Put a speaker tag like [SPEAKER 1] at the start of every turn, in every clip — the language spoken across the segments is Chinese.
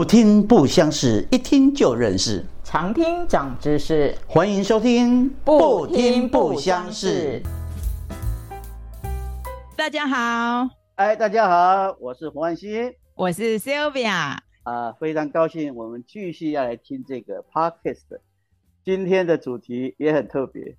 [SPEAKER 1] 不听不相识，一听就认识。
[SPEAKER 2] 常听长知识，
[SPEAKER 1] 欢迎收听
[SPEAKER 2] 不听不相识。
[SPEAKER 3] 大家好，
[SPEAKER 1] 哎，大家好，我是黄万熙，
[SPEAKER 3] 我是 Sylvia。
[SPEAKER 1] 啊，非常高兴，我们继续要来听这个 podcast。今天的主题也很特别。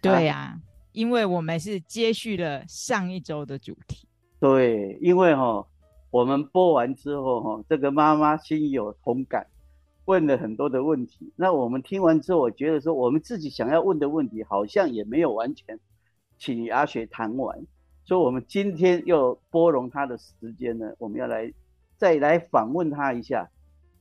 [SPEAKER 3] 对呀，因为我们是接续了上一周的主题。
[SPEAKER 1] 对，因为哈，我们播完之后哈，这个妈妈心有同感，问了很多的问题。那我们听完之后，我觉得说，我们自己想要问的问题，好像也没有完全请阿雪谈完。所以，我们今天又拨容她的时间呢，我们要来再来访问她一下，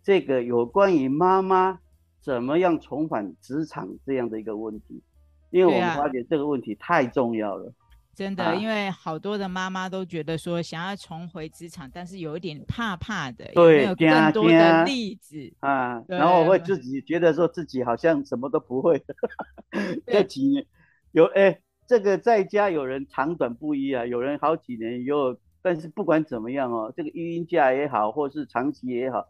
[SPEAKER 1] 这个有关于妈妈怎么样重返职场这样的一个问题。因为我们发觉这个问题太重要了，
[SPEAKER 3] 真的，因为好多的妈妈都觉得说想要重回职场，但是有一点怕怕的，
[SPEAKER 1] 对，
[SPEAKER 3] 有更多的例子
[SPEAKER 1] 啊，然后会自己觉得说自己好像什么都不会，这几年有哎，这个在家有人长短不一啊，有人好几年有，但是不管怎么样哦，这个育婴假也好，或是长期也好，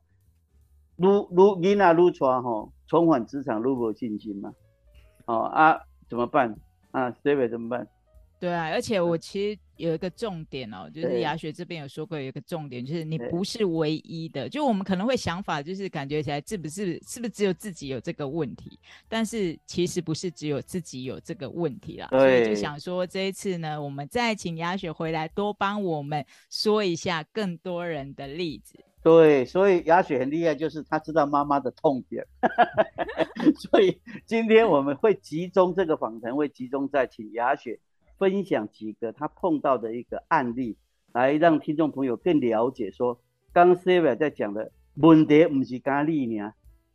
[SPEAKER 1] 撸撸婴啊撸床哈，重返职场如果信心嘛，哦啊。怎么办啊？David 怎么办？
[SPEAKER 3] 对啊，而且我其实有一个重点哦，就是雅雪这边有说过有一个重点，就是你不是唯一的。就我们可能会想法，就是感觉起来是不是是不是只有自己有这个问题？但是其实不是只有自己有这个问题啦。所以就想说这一次呢，我们再请雅雪回来多帮我们说一下更多人的例子。
[SPEAKER 1] 对，所以雅雪很厉害，就是她知道妈妈的痛点，所以今天我们会集中这个访谈，会集中在请雅雪分享几个他碰到的一个案例，来让听众朋友更了解。说刚刚 s i v i a 在讲的问题不是咖喱呢，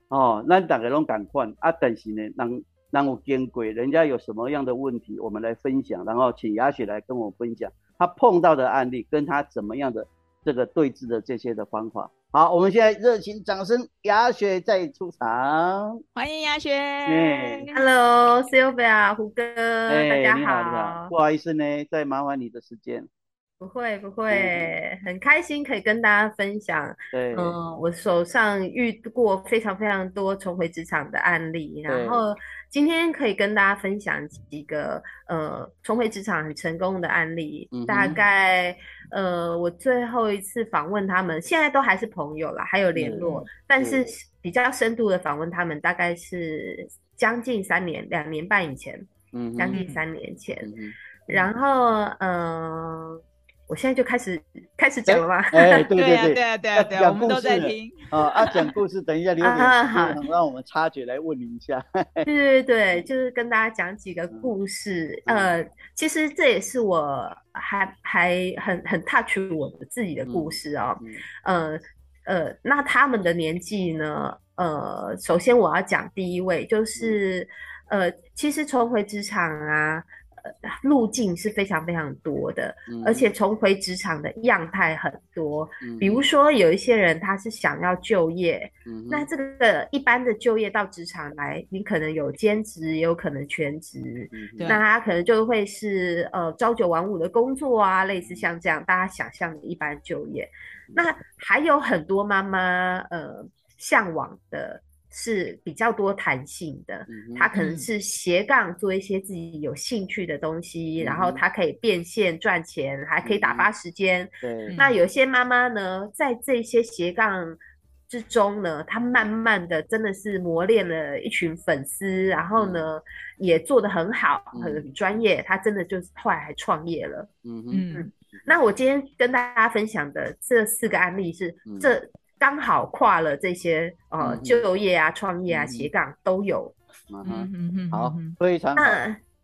[SPEAKER 1] 哦，那大家拢赶快啊，但是呢，让让我见鬼，人家有什么样的问题，我们来分享，然后请雅雪来跟我分享她碰到的案例，跟她怎么样的。这个对峙的这些的方法，好，我们现在热情掌声，雅雪再出场，
[SPEAKER 3] 欢迎雅雪。
[SPEAKER 4] Hello，Sylvia，胡哥，大家
[SPEAKER 1] 好。不好意思呢，再麻烦你的时间。
[SPEAKER 4] 不会不会，很开心可以跟大家分享。
[SPEAKER 1] 对，
[SPEAKER 4] 嗯，我手上遇过非常非常多重回职场的案例，然后今天可以跟大家分享几个呃重回职场很成功的案例。大概呃，我最后一次访问他们，现在都还是朋友啦，还有联络，但是比较深度的访问他们，大概是将近三年、两年半以前，嗯，将近三年前，然后嗯。我现在就开始开始讲了吗？
[SPEAKER 1] 哎，对对对
[SPEAKER 3] 对对对，我们都在听
[SPEAKER 1] 啊啊！讲故事，等一下留点时间，让我们插嘴来问你一下。
[SPEAKER 4] 对对对，就是跟大家讲几个故事。呃，其实这也是我还还很很 touch 我自己的故事哦。呃呃，那他们的年纪呢？呃，首先我要讲第一位，就是呃，其实重回职场啊。路径是非常非常多的，而且重回职场的样态很多。比如说，有一些人他是想要就业，那这个一般的就业到职场来，你可能有兼职，也有可能全职。那他可能就会是呃朝九晚五的工作啊，类似像这样大家想象的一般就业。那还有很多妈妈呃向往的。是比较多弹性的，他可能是斜杠做一些自己有兴趣的东西，然后他可以变现赚钱，还可以打发时间。
[SPEAKER 1] 对，
[SPEAKER 4] 那有些妈妈呢，在这些斜杠之中呢，她慢慢的真的是磨练了一群粉丝，然后呢也做得很好，很专业。她真的就是后来还创业了。嗯嗯。那我今天跟大家分享的这四个案例是这。刚好跨了这些呃就业啊、创业啊、斜杠都有。
[SPEAKER 1] 嗯嗯嗯，好，非常好。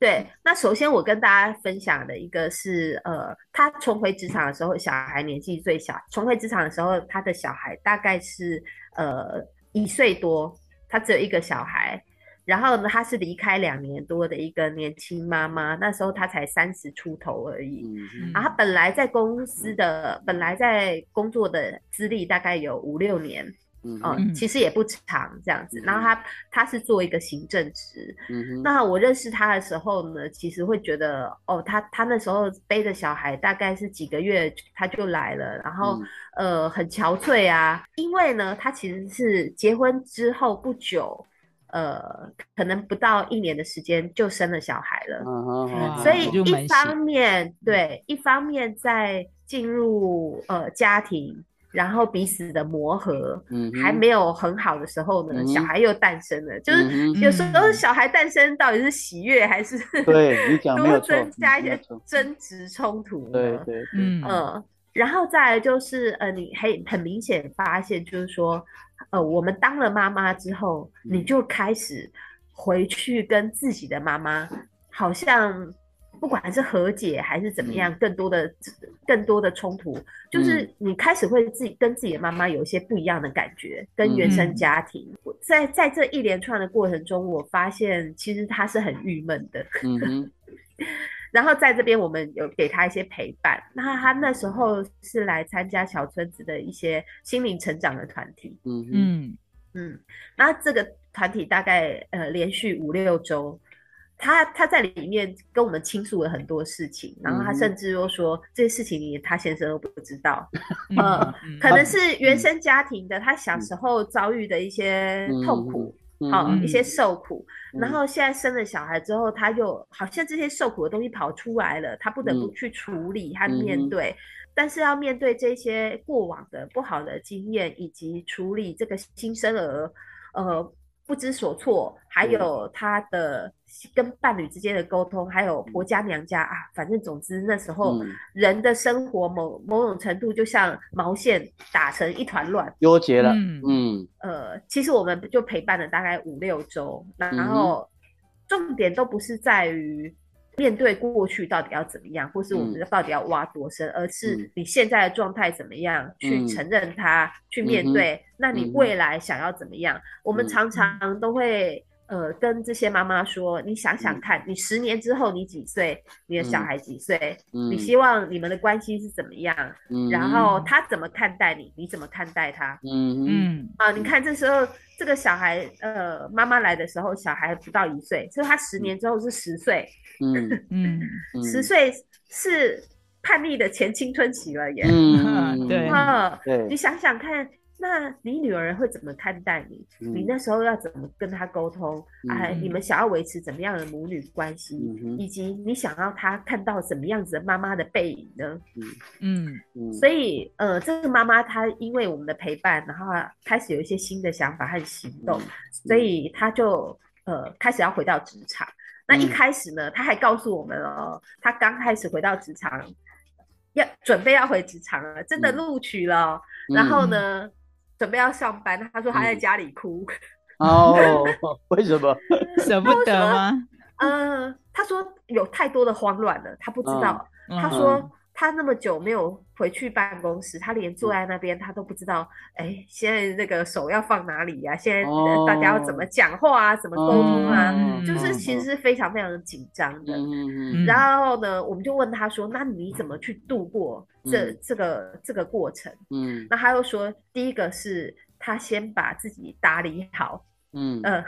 [SPEAKER 4] 对，那首先我跟大家分享的一个是，呃，他重回职场的时候，小孩年纪最小。重回职场的时候，他的小孩大概是呃一岁多，他只有一个小孩。然后呢，她是离开两年多的一个年轻妈妈，那时候她才三十出头而已。然后她本来在公司的，本来在工作的资历大概有五六年，嗯，其实也不长这样子。然后他他是做一个行政职。
[SPEAKER 1] 嗯
[SPEAKER 4] 那我认识他的时候呢，其实会觉得哦，他他那时候背着小孩，大概是几个月他就来了，然后呃很憔悴啊，因为呢他其实是结婚之后不久，呃可能不到一年的时间就生了小孩了。
[SPEAKER 1] 嗯
[SPEAKER 4] 所以一方面对，一方面在进入呃家庭。然后彼此的磨合，嗯，还没有很好的时候呢，小孩又诞生了。就是有时候小孩诞生到底是喜悦还是
[SPEAKER 1] 对你讲
[SPEAKER 4] 多增加一些争执冲突？
[SPEAKER 1] 对对，嗯
[SPEAKER 4] 呃，然后再来就是呃，你很很明显发现就是说，呃，我们当了妈妈之后，你就开始回去跟自己的妈妈好像。不管是和解还是怎么样，更多的更多的冲突，就是你开始会自己跟自己的妈妈有一些不一样的感觉，跟原生家庭。在在这一连串的过程中，我发现其实他是很郁闷的。嗯 然后在这边，我们有给他一些陪伴。那他那时候是来参加小村子的一些心灵成长的团体。
[SPEAKER 1] 嗯嗯
[SPEAKER 4] 嗯。那这个团体大概呃连续五六周。他他在里面跟我们倾诉了很多事情，然后他甚至又说这些事情连他先生都不知道，呃，可能是原生家庭的，他小时候遭遇的一些痛苦，好一些受苦，然后现在生了小孩之后，他又好像这些受苦的东西跑出来了，他不得不去处理和面对，但是要面对这些过往的不好的经验，以及处理这个新生儿，呃。不知所措，还有他的跟伴侣之间的沟通，还有婆家娘家啊，反正总之那时候人的生活某某种程度就像毛线打成一团乱，
[SPEAKER 1] 纠结了。嗯，
[SPEAKER 4] 呃，其实我们就陪伴了大概五六周，然后重点都不是在于。面对过去到底要怎么样，或是我们到底要挖多深，而是你现在的状态怎么样，去承认它，去面对。那你未来想要怎么样？我们常常都会呃跟这些妈妈说：你想想看，你十年之后你几岁？你的小孩几岁？你希望你们的关系是怎么样？然后他怎么看待你？你怎么看待他？
[SPEAKER 1] 嗯嗯
[SPEAKER 4] 啊，你看这时候。这个小孩，呃，妈妈来的时候，小孩不到一岁，所以他十年之后是十岁。
[SPEAKER 1] 嗯
[SPEAKER 4] 嗯，十岁是叛逆的前青春期了耶。
[SPEAKER 3] 嗯，对。
[SPEAKER 1] 对，
[SPEAKER 4] 你想想看。那你女儿会怎么看待你？你那时候要怎么跟她沟通？哎，你们想要维持怎么样的母女关系？以及你想要她看到什么样子的妈妈的背影呢？
[SPEAKER 3] 嗯
[SPEAKER 4] 嗯。所以，呃，这个妈妈她因为我们的陪伴，然后开始有一些新的想法和行动，所以她就呃开始要回到职场。那一开始呢，她还告诉我们哦，她刚开始回到职场，要准备要回职场了，真的录取了。然后呢？准备要上班，他说他在家里哭。
[SPEAKER 1] 哦，为什么
[SPEAKER 3] 舍不得吗？
[SPEAKER 4] 嗯，他说有太多的慌乱了，他不知道。他说。他那么久没有回去办公室，他连坐在那边他都不知道。哎，现在那个手要放哪里呀？现在大家要怎么讲话啊？怎么沟通啊？就是其实是非常非常的紧张的。然后呢，我们就问他说：“那你怎么去度过这这个这个过程？”
[SPEAKER 1] 嗯，
[SPEAKER 4] 那他又说：“第一个是他先把自己打理好。”嗯呃。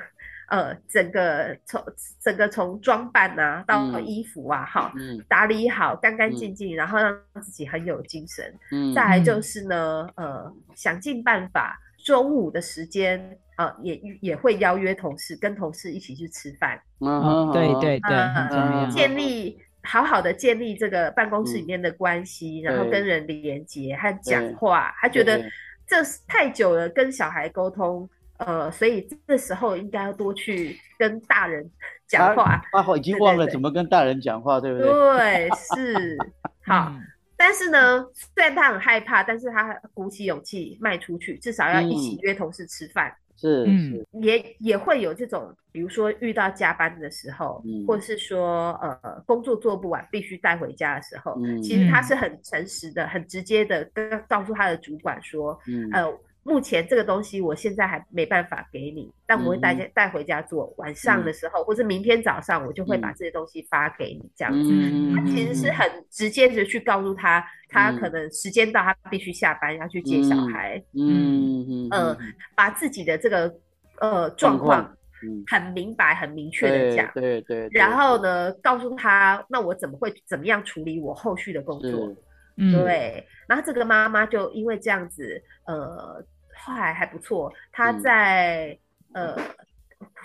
[SPEAKER 4] 呃，整个从整个从装扮啊到衣服啊，哈，打理好，干干净净，然后让自己很有精神。嗯，再来就是呢，呃，想尽办法，中午的时间啊，也也会邀约同事，跟同事一起去吃饭。
[SPEAKER 3] 嗯，对对对。
[SPEAKER 4] 建立好好的建立这个办公室里面的关系，然后跟人连接和讲话。他觉得这太久了，跟小孩沟通。呃，所以这时候应该要多去跟大人 讲话。
[SPEAKER 1] 啊，已经忘了怎么跟大人讲话，对不对？
[SPEAKER 4] 对，是 好。但是呢，虽然他很害怕，但是他鼓起勇气迈出去，至少要一起约同事吃饭。
[SPEAKER 1] 是，嗯，
[SPEAKER 4] 也也会有这种，比如说遇到加班的时候，或者是说呃工作做不完必须带回家的时候，其实他是很诚实的、很直接的跟告诉他的主管说，呃。目前这个东西我现在还没办法给你，但我会带
[SPEAKER 1] 嗯
[SPEAKER 4] 带回家做。晚上的时候，或是明天早上，我就会把
[SPEAKER 1] 嗯
[SPEAKER 4] 这些东西发给你，这样子。
[SPEAKER 1] 嗯
[SPEAKER 4] 他其实是很直接的去告诉他，他可能时间到，他必须下班要去接小
[SPEAKER 1] 嗯
[SPEAKER 4] 孩，
[SPEAKER 1] 嗯嗯
[SPEAKER 4] 呃把自己的这个呃状
[SPEAKER 1] 状况
[SPEAKER 4] 很明白、很明确的
[SPEAKER 1] 对
[SPEAKER 4] 讲。
[SPEAKER 1] 对对，对
[SPEAKER 4] 然后呢，告诉他，那我怎么会怎么样处理我后续的工作？对，然后这个妈妈就因为这样子，呃，后来还不错，她
[SPEAKER 1] 嗯。
[SPEAKER 4] 在、呃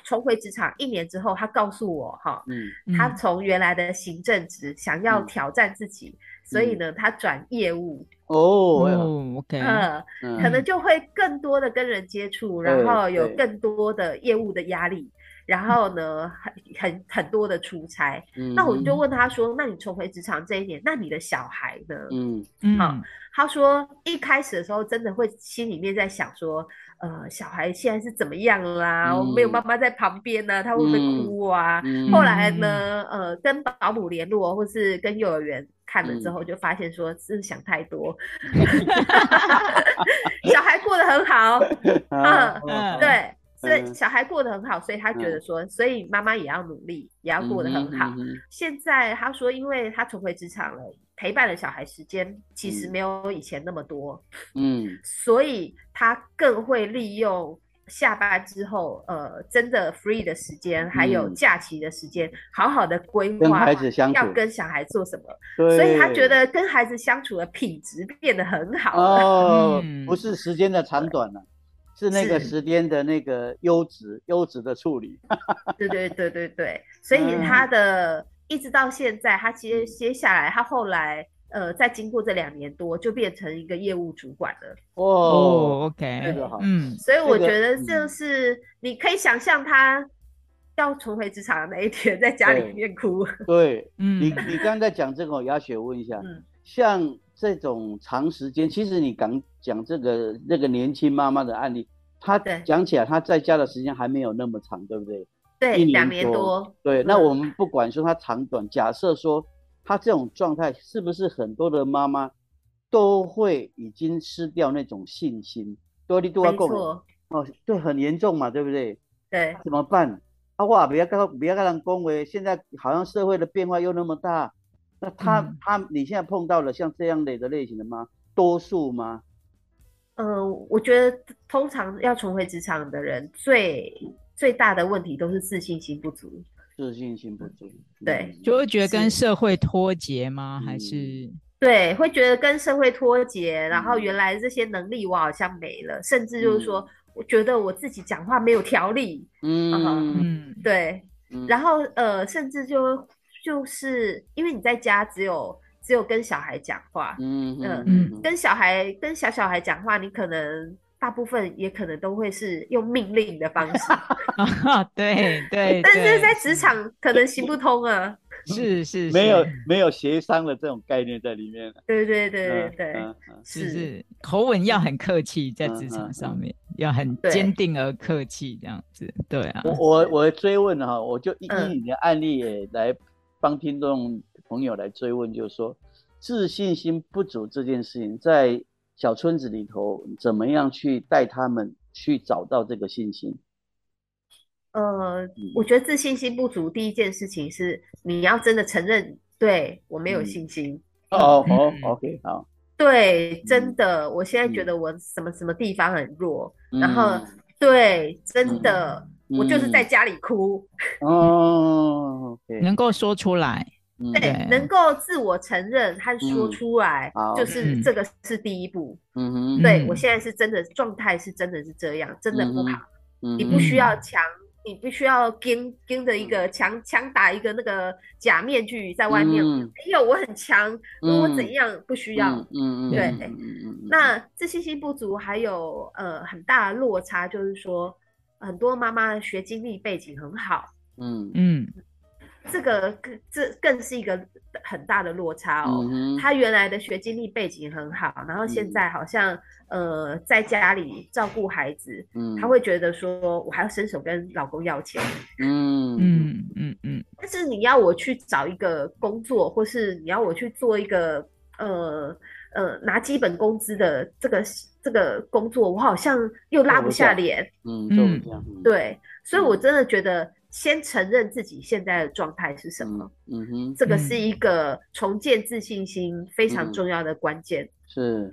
[SPEAKER 4] 重回职场一年之后，她告诉我哈，
[SPEAKER 1] 嗯
[SPEAKER 4] 她
[SPEAKER 3] 嗯。
[SPEAKER 4] 从原来的行政职想要
[SPEAKER 1] 嗯。
[SPEAKER 4] 挑战自己，所以呢，她转业务，
[SPEAKER 1] 哦，
[SPEAKER 3] 哦，OK，
[SPEAKER 4] 呃，
[SPEAKER 1] 嗯
[SPEAKER 4] 可能就会更多的跟人接触，然后有更多的业务的压力，然后呢，很很很多的出差。
[SPEAKER 1] 嗯。
[SPEAKER 4] 那我就问他说：“那你重回职场这一年，那你的小孩呢？”
[SPEAKER 1] 嗯。
[SPEAKER 3] 嗯。
[SPEAKER 4] 好他说一开始的时候真的会心里面在想说，呃，小孩现在是怎么样啦？我没有
[SPEAKER 1] 嗯。
[SPEAKER 4] 妈妈在旁边呢、他会不会哭啊？
[SPEAKER 1] 嗯。
[SPEAKER 4] 后来呢，呃，跟保姆联络，或是跟幼儿园看了之后，就发现说是想太多，小孩过得很好，
[SPEAKER 1] 啊
[SPEAKER 3] 嗯
[SPEAKER 4] 对，所以
[SPEAKER 1] 嗯。
[SPEAKER 4] 小孩过得很好，所以他觉得说，所以妈妈也要努力，也要过得很好。
[SPEAKER 1] 嗯嗯
[SPEAKER 4] 现在他说，因为他重回职场了，陪伴的小孩时间其实
[SPEAKER 1] 嗯。
[SPEAKER 4] 没有以前那么多，
[SPEAKER 1] 嗯。
[SPEAKER 4] 所以他更会利用下班之后，呃，真的 free 的时间，还有
[SPEAKER 1] 嗯。
[SPEAKER 4] 假期的时间，好好的规
[SPEAKER 1] 跟
[SPEAKER 4] 划
[SPEAKER 1] 孩子相处
[SPEAKER 4] 要跟小孩做什么，
[SPEAKER 1] 对，
[SPEAKER 4] 所以他觉得跟孩子相处的品质变得很好了。
[SPEAKER 1] 哦
[SPEAKER 3] 嗯，
[SPEAKER 1] 不是时间的长短了，是那个
[SPEAKER 4] 是。
[SPEAKER 1] 时间的那个优质优质的处理。
[SPEAKER 4] 对对对对对，所以
[SPEAKER 1] 嗯。
[SPEAKER 4] 他的、一直到现在，他接接下来，他后来呃，再经过这两年多，就变成一个业务主管了。
[SPEAKER 1] 哦，
[SPEAKER 3] 哦，OK，
[SPEAKER 1] 这个好
[SPEAKER 3] 嗯。
[SPEAKER 4] 所以我
[SPEAKER 1] 这个
[SPEAKER 4] 觉得就
[SPEAKER 1] 嗯
[SPEAKER 4] 是你可以想象他要重回职场的那一天，在家里面哭。
[SPEAKER 1] 对
[SPEAKER 3] 嗯，
[SPEAKER 1] 你你刚刚在讲这个，雅雪问一下，
[SPEAKER 4] 嗯。
[SPEAKER 1] 像这种长时间，其实你刚讲这个那个年轻妈妈的案例，她
[SPEAKER 4] 对
[SPEAKER 1] 讲起来她在家的时间还没有那么长，对不对？
[SPEAKER 4] 对，
[SPEAKER 1] 一
[SPEAKER 4] 两
[SPEAKER 1] 年
[SPEAKER 4] 年多，
[SPEAKER 1] 对，那
[SPEAKER 4] 嗯
[SPEAKER 1] 我们不管说她长短，假设说她这种状态，是不是很多的妈妈都会已经失掉那种信心？多利多要共
[SPEAKER 4] 没错，
[SPEAKER 1] 哦，对，很严重嘛，对不对？
[SPEAKER 4] 对
[SPEAKER 1] 怎么办？啊，哇，不要跟不要跟人恭维，现在好像社会的变化又那么大，那他、
[SPEAKER 3] 嗯。
[SPEAKER 1] 他你现在碰到了像这样的的类型的吗？多数吗？
[SPEAKER 4] 呃，我觉得通常要重回职场的人，最最大的问题都是自信心不足。
[SPEAKER 1] 自信心不足。
[SPEAKER 4] 对
[SPEAKER 1] 嗯。
[SPEAKER 3] 就会觉得跟社会脱节吗？还
[SPEAKER 1] 嗯。
[SPEAKER 3] 是
[SPEAKER 4] 对，会觉得跟社会脱节，然后
[SPEAKER 1] 嗯。
[SPEAKER 4] 原来这些能力我好像没了，甚至就是说
[SPEAKER 1] 嗯，
[SPEAKER 4] 我觉得我自己讲话没有条理，
[SPEAKER 1] 嗯。
[SPEAKER 3] 嗯。
[SPEAKER 4] 对，
[SPEAKER 1] 嗯。
[SPEAKER 4] 然后呃，甚至就就是因为你在家只有只有跟小孩讲话，
[SPEAKER 1] 嗯
[SPEAKER 4] 嗯
[SPEAKER 3] 嗯
[SPEAKER 4] 跟小孩跟小小孩讲话，你可能大部分也可能都会是用命令的方式，
[SPEAKER 3] 啊，对对，
[SPEAKER 4] 但是在职场可能行不通啊。
[SPEAKER 3] 是是
[SPEAKER 1] 没有
[SPEAKER 3] 是
[SPEAKER 1] 没有协商的这种概念在里面。
[SPEAKER 4] 对对对对
[SPEAKER 1] 嗯
[SPEAKER 4] 对，
[SPEAKER 3] 是是口吻要很客气，在职场上
[SPEAKER 1] 嗯
[SPEAKER 3] 面要很
[SPEAKER 4] 对
[SPEAKER 3] 坚定而客气这样子，对啊，
[SPEAKER 1] 我我我追问哈，我就依你的案例也来帮听众朋友来追问，就是说自信心不足这件事情，在小村子里头怎么样去带他们去找到这个信心？
[SPEAKER 4] 呃，我觉得自信心不足，第一件事情是你要真的承认，对我没有
[SPEAKER 1] 嗯。
[SPEAKER 4] 信心。
[SPEAKER 1] 哦哦
[SPEAKER 3] 嗯，
[SPEAKER 1] OK，好，
[SPEAKER 4] 对，
[SPEAKER 1] 嗯
[SPEAKER 4] 真的，我现在觉
[SPEAKER 1] 嗯
[SPEAKER 4] 得我什么什么地方很弱，然后
[SPEAKER 1] 嗯
[SPEAKER 4] 对，真的，
[SPEAKER 1] 嗯
[SPEAKER 4] 我就是在家里哭，
[SPEAKER 1] 哦
[SPEAKER 3] 能够说出来，
[SPEAKER 1] 嗯。
[SPEAKER 4] 对，
[SPEAKER 3] 对。
[SPEAKER 4] 能够自我承认和说
[SPEAKER 1] 嗯
[SPEAKER 4] 出来，
[SPEAKER 1] 好
[SPEAKER 4] 就是
[SPEAKER 3] 嗯。
[SPEAKER 4] 这个是第一步。
[SPEAKER 1] 嗯
[SPEAKER 4] 对我现在是真的状态是真的是这样，真的不好，
[SPEAKER 1] 嗯
[SPEAKER 4] 你不需
[SPEAKER 3] 嗯
[SPEAKER 4] 要强，你不需要跟跟着一个强强打一个那个假面具在外面，
[SPEAKER 1] 嗯。
[SPEAKER 4] 没有我很强，我
[SPEAKER 1] 嗯。
[SPEAKER 4] 怎样不需要。
[SPEAKER 1] 嗯嗯嗯，
[SPEAKER 4] 对
[SPEAKER 1] 嗯嗯嗯嗯。
[SPEAKER 4] 那自信心不足还有呃很大的落差，就是说很多妈妈的学经历背景很好，
[SPEAKER 1] 嗯。
[SPEAKER 3] 嗯。
[SPEAKER 4] 这个更这更是一个很大的落差哦。她原来的学经历背景很好，然后现
[SPEAKER 1] 嗯。
[SPEAKER 4] 在好像呃在家里照顾孩子，
[SPEAKER 1] 嗯。
[SPEAKER 4] 她会觉得说我还要伸手跟老公要钱，
[SPEAKER 1] 嗯。
[SPEAKER 3] 嗯嗯嗯。
[SPEAKER 4] 但是你要我去找一个工作，或是你要我去做一个呃呃拿基本工资的这个这个工作我好像又拉不下脸，
[SPEAKER 1] 嗯，
[SPEAKER 4] 对，所以我真的觉得先承认自己现在的状态是什么，
[SPEAKER 1] 嗯哼，
[SPEAKER 4] 这个是一个重建自信心非常重要的关键，
[SPEAKER 1] 是。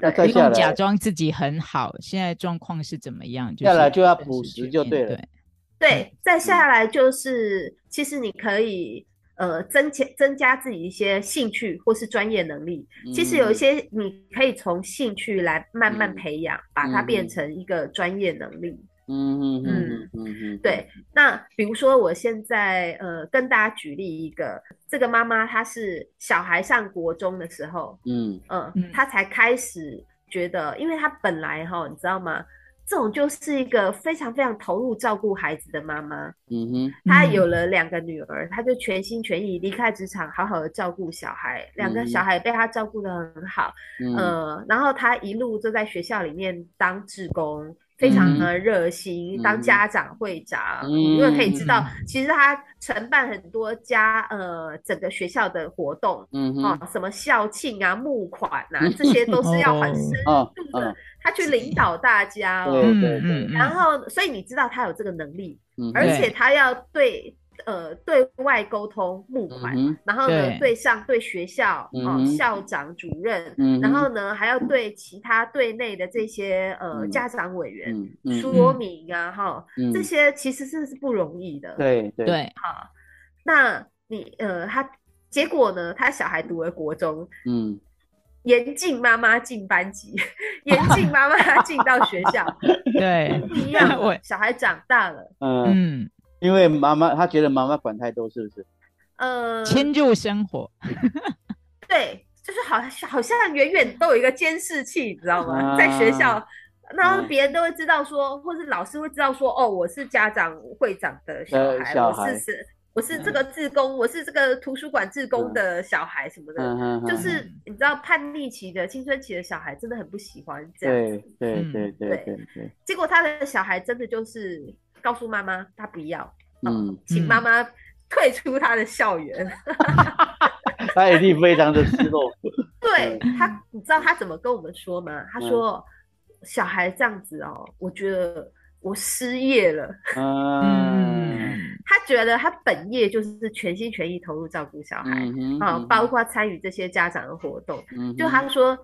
[SPEAKER 3] 那不用假装自己很好，现在状况是怎么样？
[SPEAKER 1] 下来就要朴实就对了。
[SPEAKER 4] 对，再下来就是，其实你可以呃增加增加自己一些兴趣或是专业能力。其实有一些你可以从兴趣来慢慢培养，把它变成一个专业能力。嗯嗯嗯嗯嗯，对。那比如说，我现在呃跟大家举例一个，这个妈妈她是小孩上国中的时候，嗯嗯，她才开始觉得，因为她本来哈，你知道吗？这种就是一个非常非常投入照顾孩子的妈妈。嗯哼，她有了两个女儿，她就全心全意离开职场，好好的照顾小孩。两个小孩被她照顾的很好。嗯，呃，然后她一路就在学校里面当志工。非常的热心，当家长会长，因为可以知道，其实他承办很多家呃整个学校的活动，嗯啊，什么校庆啊、募款啊，这些 都是要很深度的，他去领导大家，
[SPEAKER 1] 对对对，
[SPEAKER 4] 然后所以你知道他有这个能力，而且他要对。呃，对外沟通募款，然后呢，对上对学校哦，校长、主任，然后呢，还要对其他对内的这些呃家长委员说明啊，哈，这些其实是是不容易的。
[SPEAKER 1] 对
[SPEAKER 3] 对，
[SPEAKER 4] 好，那你呃，他结果呢，他小孩读了国中，嗯，严禁妈妈进班级，严禁妈妈进到学校，
[SPEAKER 3] 对，
[SPEAKER 4] 不一样，小孩长大了，
[SPEAKER 1] 嗯。因为妈妈，他觉得妈妈管太多，是不是？
[SPEAKER 3] 呃，迁就生活。
[SPEAKER 4] 对，就是好像，好像远远都有一个监视器，你知道吗？在学校，然后别人都会知道说，或是老师会知道说，哦，我是家长会长的小孩，我是是，我是这个志工，我是这个图书馆志工的小孩什么的。就是你知道，叛逆期的青春期的小孩真的很不喜欢这样
[SPEAKER 1] 子。对对对对对对。
[SPEAKER 4] 结果他的小孩真的就是。告诉妈妈，他不要，嗯，请妈妈退出他的校园。
[SPEAKER 1] 他一定非常的失落。
[SPEAKER 4] 对他，你知道他怎么跟我们说吗？他说：“小孩这样子哦，我觉得我失业了。”嗯，他觉得他本业就是全心全意投入照顾小孩啊，包括参与这些家长的活动。就他说，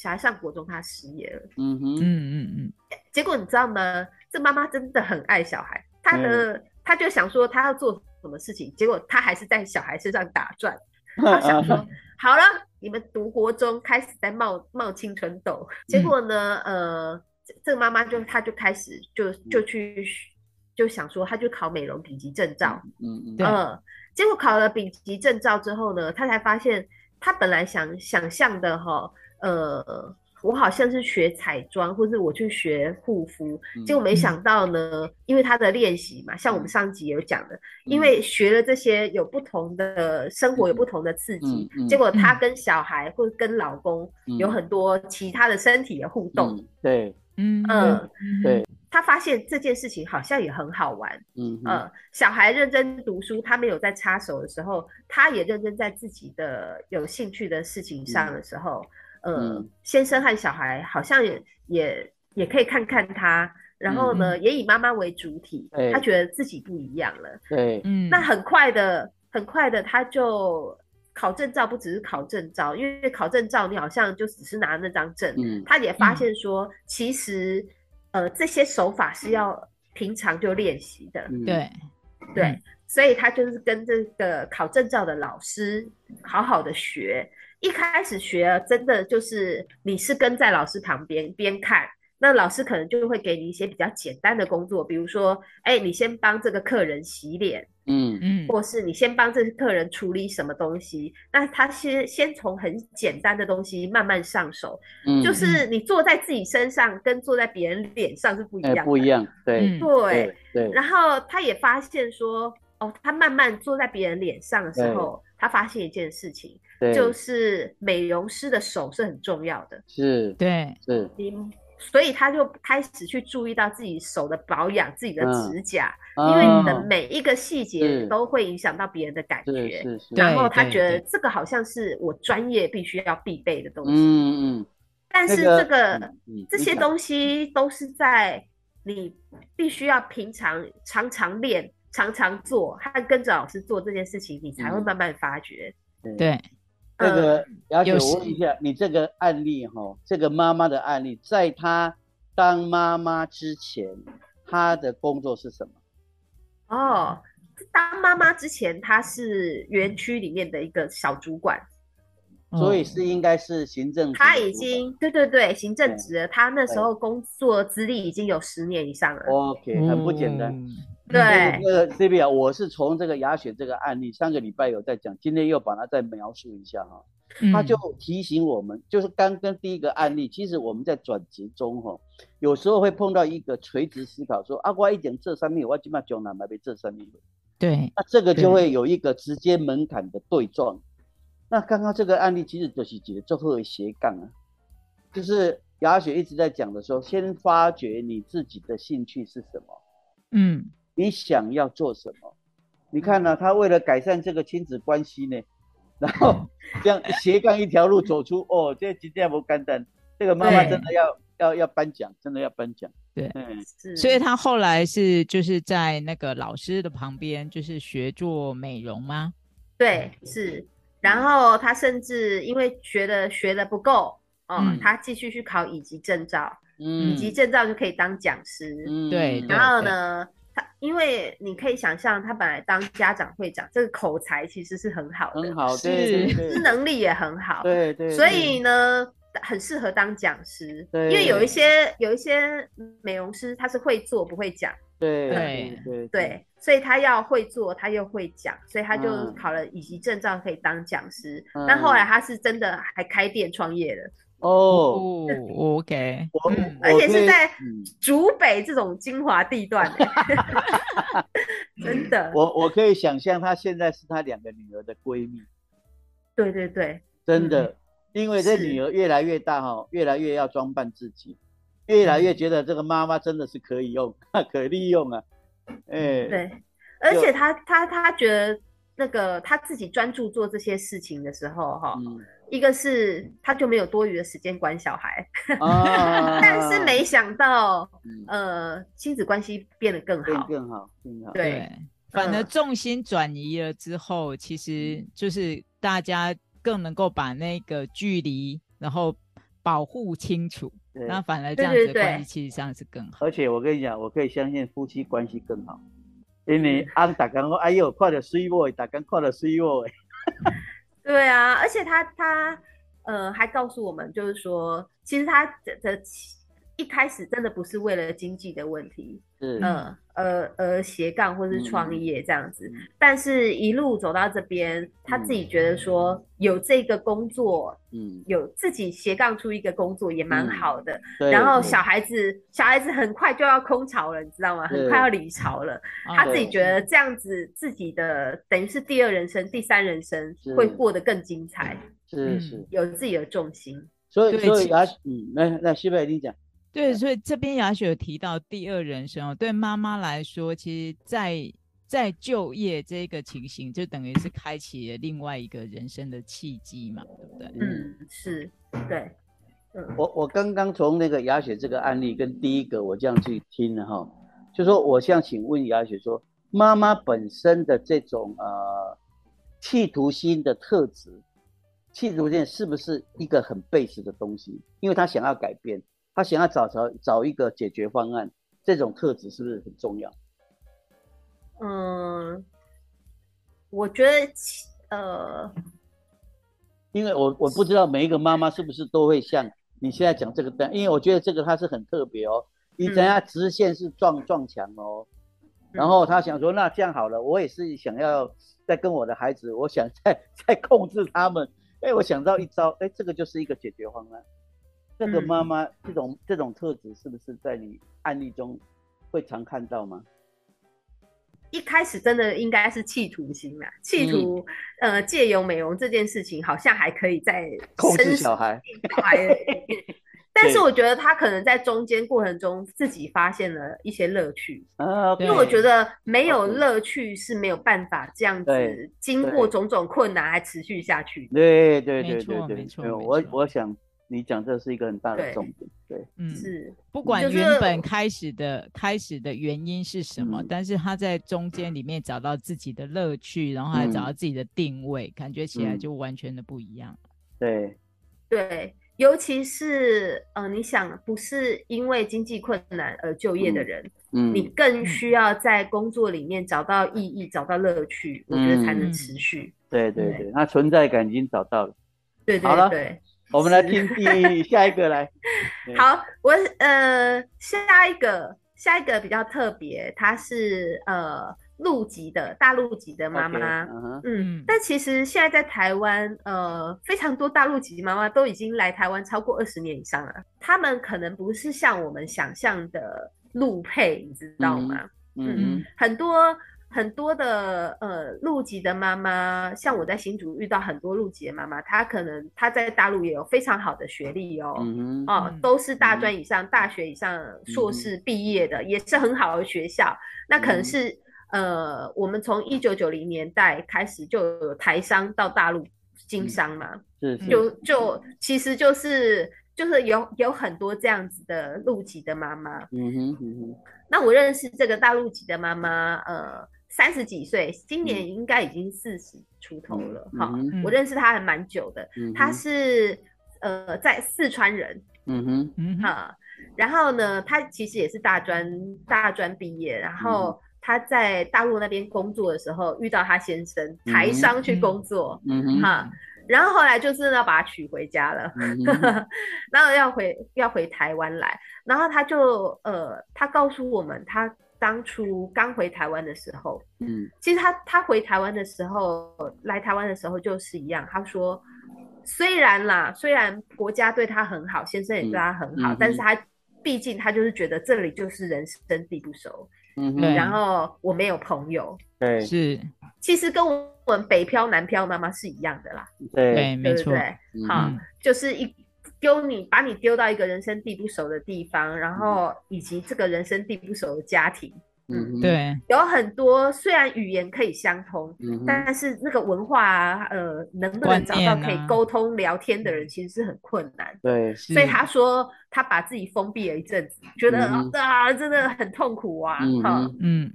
[SPEAKER 4] 小孩上国中，他失业了。嗯哼，嗯嗯嗯。结果你知道吗？这妈妈真的很爱小孩，她的她就想说她要做什么事情，结果她还是在小孩身上打转。她想说好了，你们读国中开始在冒冒青春痘，结果呢，呃，这个妈妈就她就开始就就去就想说，她就考美容丙级证照。嗯嗯。结果考了丙级证照之后呢，她才发现她本来想想象的哈，呃。我好像是学彩妆，或是我去学护肤，结果没想到呢，因为他的练习嘛，像我们上集有讲的，因为学了这些有不同的生活，有不同的刺激，结果他跟小孩或者跟老公有很多其他的身体的互动。
[SPEAKER 1] 对，
[SPEAKER 4] 嗯嗯，对，他发现这件事情好像也很好玩。嗯嗯，小孩认真读书，他没有在插手的时候，他也认真在自己的有兴趣的事情上的时候。呃，先生和小孩好像也也也可以看看他，然后呢，也以妈妈为主体，他觉得自己不一样了。
[SPEAKER 1] 对，
[SPEAKER 4] 嗯，那很快的，很快的，他就考证照，不只是考证照，因为考证照你好像就只是拿那张证，他也发现说，其实呃这些手法是要平常就练习的。
[SPEAKER 3] 对，
[SPEAKER 4] 对，所以他就是跟这个考证照的老师好好的学。一开始学，真的就是你是跟在老师旁边边看，那老师可能就会给你一些比较简单的工作，比如说，哎，你先帮这个客人洗脸，嗯。嗯，或是你先帮这个客人处理什么东西，那他先先从很简单的东西慢慢上手，嗯，就是你坐在自己身上跟坐在别人脸上是不一样，
[SPEAKER 1] 不一样，对
[SPEAKER 4] 对
[SPEAKER 1] 对，
[SPEAKER 4] 然后他也发现说，哦，他慢慢坐在别人脸上的时候，他发现一件事情。就是美容师的手是很重要的，
[SPEAKER 1] 是，
[SPEAKER 3] 对，
[SPEAKER 1] 是，
[SPEAKER 4] 所以他就开始去注意到自己手的保养，自己的指甲，因为你的每一个细节都会影响到别人的感觉，然后他觉得这个好像是我专业必须要必备的东西，嗯嗯，但是这个这些东西都是在你必须要平常常常练、常常做，和跟着老师做这件事情，你才会慢慢发觉。
[SPEAKER 3] 对，
[SPEAKER 1] 这个要求我问一下，你这个案例哈，这个妈妈的案例，在她当妈妈之前，她的工作是什么？
[SPEAKER 4] 哦，当妈妈之前，她是园区里面的一个小主管。
[SPEAKER 1] 所以是应该是行政，
[SPEAKER 4] 他已经对对对，行政职，他那时候工作资历已经有十年以上了。
[SPEAKER 1] OK，很不简单。
[SPEAKER 4] 对，
[SPEAKER 1] 那个 C B 啊，我是从这个牙血这个案例，上个礼拜有在讲，今天又把它再描述一下哈。他就提醒我们，就是刚跟第一个案例，其实我们在转职中哈，有时候会碰到一个垂直思考，说啊，我一点这上面，我起码讲哪买被这上面。
[SPEAKER 3] 对，
[SPEAKER 1] 那这个就会有一个直接门槛的对撞。那刚刚这个案例其实就是几个最后的斜杠啊，就是雅雪一直在讲的时候，先发掘你自己的兴趣是什么，
[SPEAKER 3] 嗯，
[SPEAKER 1] 你想要做什么？你看呢，他为了改善这个亲子关系呢，然后这样斜杠一条路走出，哦，这今天不干单，这个妈妈真的要要要颁奖，真的要颁奖，
[SPEAKER 3] 对，嗯，所以他后来是就是在那个老师的旁边，就是学做美容吗？
[SPEAKER 4] 对，是。然后他甚至因为学的学的不够哦，他继续去考乙级证照，嗯乙级证照就可以当讲师。
[SPEAKER 3] 嗯对。
[SPEAKER 4] 然后呢，他因为你可以想象，他本来当家长会长，这个口才其实是很好的，
[SPEAKER 1] 很好，
[SPEAKER 3] 是，
[SPEAKER 4] 是能力也很好。
[SPEAKER 1] 对对。
[SPEAKER 4] 所以呢，很适合当讲师。
[SPEAKER 1] 对。
[SPEAKER 4] 因为有一些有一些美容师，他是会做不会讲。
[SPEAKER 1] 对对
[SPEAKER 4] 对对。所以他要会做，他又会讲，所以他就考了乙级证照，可以当讲师。但后来他是真的还开店创业了。
[SPEAKER 1] 哦
[SPEAKER 3] ，OK，
[SPEAKER 4] 而且是在竹北这种精华地段，真的。
[SPEAKER 1] 我我可以想象，她现在是她两个女儿的闺蜜。
[SPEAKER 4] 对对对，
[SPEAKER 1] 真的，因为这女儿越来越大哈，越来越要装扮自己，越来越觉得这个妈妈真的是可以用，可利用啊。哎，
[SPEAKER 4] 对，而且她她她觉得那个她自己专注做这些事情的时候，哈，一个是他就没有多余的时间管小孩，但是没想到，呃，亲子关系变得更好，
[SPEAKER 1] 更好，更好。
[SPEAKER 3] 对，反而重心转移了之后，其实就是大家更能够把那个距离，然后保护清楚。那反而这样子关系其实上是更好，
[SPEAKER 1] 而且我跟你讲，我可以相信夫妻关系更好，因为安打刚说，哎呦，快点睡我，打刚快点睡我，
[SPEAKER 4] 对啊，而且他他呃还告诉我们，就是说，其实他的的一开始真的不是为了经济的问题。嗯，呃呃呃，斜杠或是创业这样子，但是一路走到这边，他自己觉得说有这个工作，嗯，有自己斜杠出一个工作也蛮好的。然后小孩子，小孩子很快就要空巢了，你知道吗？很快要离巢了。他自己觉得这样子，自己的等于是第二人生、第三人生会过得更精彩。
[SPEAKER 1] 是是，
[SPEAKER 4] 有自己的重心。
[SPEAKER 1] 所以所以啊，嗯，来来，西北你讲。
[SPEAKER 3] 对，所以这边雅雪有提到第二人生哦，对妈妈来说，其实，在在就业这个情形，就等于是开启了另外一个人生的契机嘛，对不对？
[SPEAKER 4] 嗯，是，对。
[SPEAKER 1] 我我刚刚从那个雅雪这个案例跟第一个我这样去听了哈，就说我想请问雅雪说，妈妈本身的这种呃企图心的特质，企图心是不是一个很 base 的东西？因为她想要改变。他想要找找找一个解决方案，这种特质是不是很重要？
[SPEAKER 4] 嗯，我觉得呃，
[SPEAKER 1] 因为我我不知道每一个妈妈是不是都会像你现在讲这个单，因为我觉得这个它是很特别哦。你等下直线是撞撞墙哦，然后他想说，那这样好了，我也是想要再跟我的孩子，我想再 再控制他们。哎，我想到一招，哎，这个就是一个解决方案。这个妈妈这种这种特质是不是在你案例中会常看到吗？
[SPEAKER 4] 一开始真的应该是企图心啊，企图呃借由美容这件事情，好像还可以在
[SPEAKER 1] 控制小孩。
[SPEAKER 4] 但是我觉得他可能在中间过程中自己发现了一些乐趣
[SPEAKER 1] 啊，
[SPEAKER 4] 因为我觉得没有乐趣是没有办法这样子经过种种困难还持续下去。
[SPEAKER 1] 对对对对对，我我想。你讲这是一个很大的重点，对，
[SPEAKER 3] 嗯，
[SPEAKER 4] 是
[SPEAKER 3] 不管
[SPEAKER 4] 就是
[SPEAKER 3] 原本开始的开始的原因是什么，
[SPEAKER 1] 嗯
[SPEAKER 3] 但是他在中间里面找到自己的乐趣，然后还找
[SPEAKER 1] 嗯
[SPEAKER 3] 到自己的定位，感觉起来
[SPEAKER 1] 嗯
[SPEAKER 3] 就完全的不一样。
[SPEAKER 1] 对，
[SPEAKER 4] 对，尤其是呃，你想不是因为经济困难而就业的人，
[SPEAKER 1] 嗯，
[SPEAKER 4] 你更需要在工作里面找到意义、找到乐趣，我觉得才能
[SPEAKER 3] 嗯
[SPEAKER 4] 持续。对
[SPEAKER 1] 对对对，他存在感已经找到了。
[SPEAKER 4] 对对对。
[SPEAKER 1] 我们来
[SPEAKER 4] 是
[SPEAKER 1] 听第下一个来，
[SPEAKER 4] 好，我呃下一个下一个比较特别，她是呃陆籍的大陆籍的妈妈。
[SPEAKER 1] 嗯
[SPEAKER 4] 但其实现在在台湾，呃，非常多大陆籍妈妈都已经来台湾超过二十年以上了。他们可能不是像我们想象的陆配，你知道吗？
[SPEAKER 1] 嗯
[SPEAKER 3] 嗯
[SPEAKER 4] 很多很多的呃陆籍的妈妈，像我在新竹遇到很多陆籍的妈妈，她可能她在大陆也有非常好的学历哦，
[SPEAKER 1] 嗯，
[SPEAKER 4] 哦
[SPEAKER 3] 嗯，
[SPEAKER 4] 都是大专以上、大学以上、硕士毕业的，也是很好的学校。那可能
[SPEAKER 1] 嗯
[SPEAKER 4] 是、呃，我们从一九九零年代开始就有台商到大陆经商嘛，
[SPEAKER 1] 是是，
[SPEAKER 4] 就就其实就是就是有有很多这样子的陆籍的妈妈。
[SPEAKER 1] 嗯哼嗯哼，
[SPEAKER 4] 那我认识这个大陆籍的妈妈，呃，三十几岁，今年应该已经四十出头了哈、
[SPEAKER 1] 嗯哼。
[SPEAKER 3] 嗯
[SPEAKER 4] 我认识他还蛮久的，
[SPEAKER 1] 嗯哼。
[SPEAKER 4] 她是呃在四川人
[SPEAKER 1] 嗯哼。
[SPEAKER 3] 嗯哼。
[SPEAKER 4] 啊、然后呢，他其实也是大专大专毕业，然后他在大陆那边工作的时候遇到他先生，
[SPEAKER 1] 嗯
[SPEAKER 4] 台商去工作，
[SPEAKER 1] 嗯哼
[SPEAKER 4] 哈、然后后来就是要把他娶回家了。
[SPEAKER 1] 嗯
[SPEAKER 4] 然后要回要回台湾来，然后他就呃，他告诉我们，他当初刚回台湾的时候，
[SPEAKER 1] 嗯。
[SPEAKER 4] 其实他他回台湾的时候，来台湾的时候就是一样，他说虽然啦，虽然国家对他很好，先生也对他很好，
[SPEAKER 1] 嗯嗯
[SPEAKER 4] 但是他毕竟他就是觉得这里就是人生地不熟，
[SPEAKER 1] 嗯，
[SPEAKER 4] 然后我没有朋友，
[SPEAKER 1] 对
[SPEAKER 3] 是，
[SPEAKER 4] 其实跟我们北漂南漂妈妈是一样的啦，
[SPEAKER 3] 对，
[SPEAKER 1] 对，
[SPEAKER 3] 没错，
[SPEAKER 4] 好
[SPEAKER 3] 嗯
[SPEAKER 4] 就是一丢你，把你丢到一个人生地不熟的地方，然后以及这个人生地不熟的家庭，
[SPEAKER 1] 嗯，
[SPEAKER 3] 对，
[SPEAKER 4] 有很多虽然语言可以相通，
[SPEAKER 1] 嗯，
[SPEAKER 4] 但是那个文化啊，呃，能不能找到可以沟通聊天的人，其实是很困难。
[SPEAKER 1] 对，
[SPEAKER 3] 是
[SPEAKER 4] 所以他说他把自己封闭了一阵子，觉得
[SPEAKER 1] 嗯
[SPEAKER 4] 啊真的很痛苦啊，哈、
[SPEAKER 1] 嗯哼。
[SPEAKER 3] 嗯。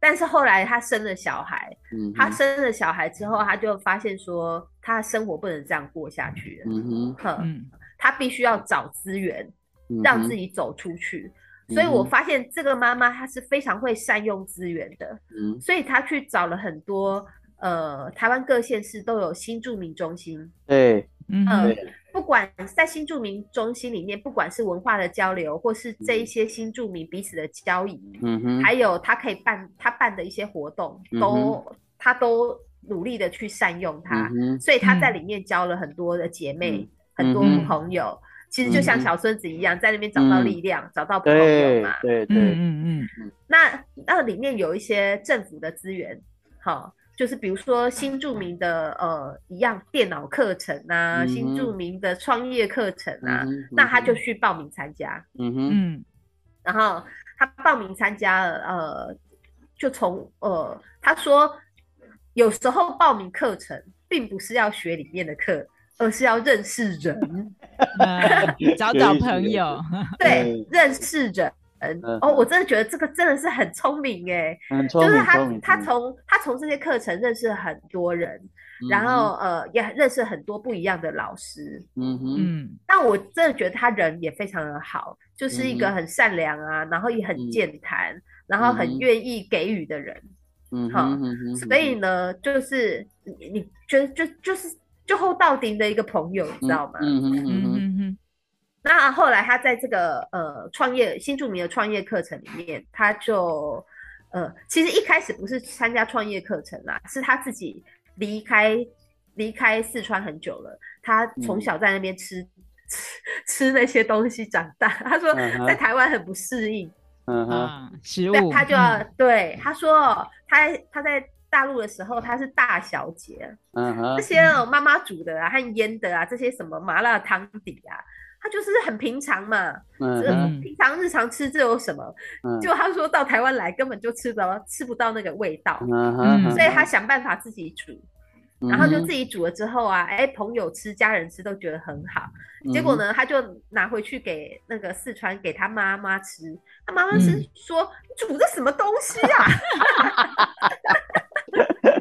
[SPEAKER 4] 但是后来他生了小孩，
[SPEAKER 1] 嗯，
[SPEAKER 4] 他生了小孩之后，他就发现说他的生活不能这样过下去了，
[SPEAKER 1] 嗯哼，
[SPEAKER 4] 哼
[SPEAKER 3] 嗯
[SPEAKER 4] 他必须要找资源，让自己走出去。所以我发现这个妈妈她是非常会善用资源的，
[SPEAKER 1] 嗯。
[SPEAKER 4] 所以她去找了很多呃台湾各县市都有新住民中心，
[SPEAKER 1] 对，
[SPEAKER 3] 嗯
[SPEAKER 4] 呃不管在新住民中心里面，不管是文化的交流，或是这一些新住民彼此的交易，
[SPEAKER 1] 嗯哼，
[SPEAKER 4] 还有他可以办他办的一些活动，
[SPEAKER 1] 嗯
[SPEAKER 4] 都他都努力的去善用它。
[SPEAKER 1] 嗯，
[SPEAKER 4] 所以她在里面交了很多的姐妹，很多
[SPEAKER 1] 嗯
[SPEAKER 4] 朋友。其实就像
[SPEAKER 1] 嗯
[SPEAKER 4] 小孙子一样，在那边找到
[SPEAKER 1] 嗯。
[SPEAKER 4] 力量，找到朋友
[SPEAKER 1] 对
[SPEAKER 4] 嘛。
[SPEAKER 1] 对对，
[SPEAKER 3] 嗯嗯。
[SPEAKER 4] 那那里面有一些政府的资源，好、就是比如说新著名的呃一样电脑课程啊，
[SPEAKER 1] 嗯
[SPEAKER 4] 新著名的创业课程啊，
[SPEAKER 1] 嗯
[SPEAKER 4] 那他就去报名参加。
[SPEAKER 3] 嗯
[SPEAKER 1] 嗯哼，
[SPEAKER 3] 嗯。
[SPEAKER 4] 然后他报名参加了，呃，就从呃，他说有时候报名课程并不是要学里面的课，而是要认识人，
[SPEAKER 3] 呃找找朋友，
[SPEAKER 4] 对，认识人。
[SPEAKER 1] 嗯。
[SPEAKER 4] 哦，我真的觉得这个真的是很聪明哎，
[SPEAKER 1] 很聪明，
[SPEAKER 4] 就是他他从他从这些课程认识很多人，
[SPEAKER 1] 嗯
[SPEAKER 4] 然后呃也认识很多不一样的老师。
[SPEAKER 1] 嗯哼，
[SPEAKER 3] 嗯。
[SPEAKER 4] 那我真的觉得他人也非常的好，就是一个
[SPEAKER 1] 嗯
[SPEAKER 4] 很善良啊，然后也很
[SPEAKER 1] 嗯。
[SPEAKER 4] 健谈，然后很
[SPEAKER 1] 嗯
[SPEAKER 4] 愿意给予的人。
[SPEAKER 1] 嗯哼，嗯哼，
[SPEAKER 4] 所以呢，就是你你觉得就就是就后到顶的一个朋友，你知道吗？
[SPEAKER 1] 嗯
[SPEAKER 3] 嗯
[SPEAKER 1] 嗯，
[SPEAKER 3] 嗯。嗯
[SPEAKER 4] 那后来他在这个呃创业新著名的创业课程里面，他就呃其实一开始不是参加创业课程啦，是他自己离开离开四川很久了，他从
[SPEAKER 1] 嗯。
[SPEAKER 4] 小在那边吃、吃 吃那些东西长大，他说在台湾很不适应。
[SPEAKER 1] 嗯哼，
[SPEAKER 3] 啊，食
[SPEAKER 4] 对，
[SPEAKER 3] 物，
[SPEAKER 4] 他就要、
[SPEAKER 3] 嗯。
[SPEAKER 4] 对他说，他他在大陆的时候，他是大小姐，
[SPEAKER 1] 嗯哼
[SPEAKER 4] 这，些哦妈妈煮的啊和腌的啊，这些什么麻辣汤底啊，他就是很平常嘛，这个
[SPEAKER 1] 嗯
[SPEAKER 4] 平常日常吃这有什么？
[SPEAKER 1] 嗯
[SPEAKER 4] 就他说到台湾来，根本就吃不到吃不到那个味道，
[SPEAKER 1] 嗯哼，
[SPEAKER 4] 所以他想办法自己煮。然后就自己煮了之后啊，哎，朋友吃、家人吃都觉得很好。结果呢，他就拿回去给那个四川给他妈妈吃，他妈妈是说煮的什么东西啊？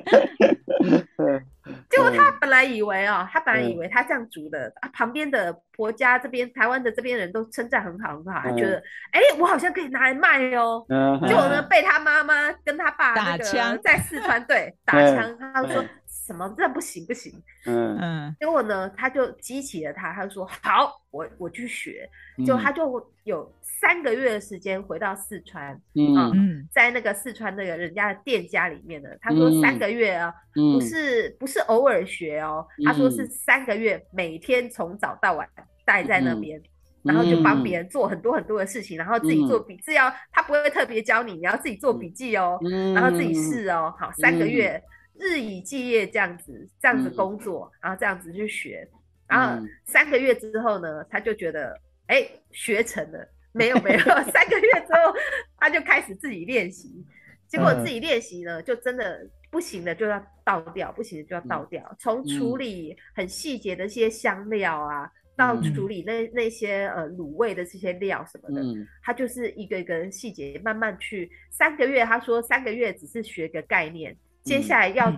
[SPEAKER 4] 结果他本来以为哦，他本来以为他这样煮的，啊，旁边的婆家这边台湾的这边人都称赞很好很好，他觉得哎，我好像可以拿来卖哦。结果呢，被他妈妈跟他爸那个在四川对 打枪，他说。什么这不行不行，嗯。嗯，结果呢，他就激起了他，他就说好，我我去学，就他就有三个月的时间回到四川，嗯。嗯，在那个四川那个人家的店家里面呢，他说三个月啊，不是不是偶尔学哦，他说是三个月，每天从早到晚待在那边，然后就帮别人做很多很多的事情，然后自己做笔记，要他不会特别教你，你要自己做笔记哦，然后自己试哦，好三个月。日以继夜这样子，这样子工作，然后这样子去学，然后三个月之后呢，他就觉得哎学成了，没有没有，三个月之后他就开始自己练习，结果自己练习呢，就真的不行了就要倒掉，不行的就要倒掉。从处理很细节的一些香料啊，到处理那那些呃卤味的这些料什么的，他就是一个一个细节慢慢去。三个月，他说三个月只是学个概念。接下来要。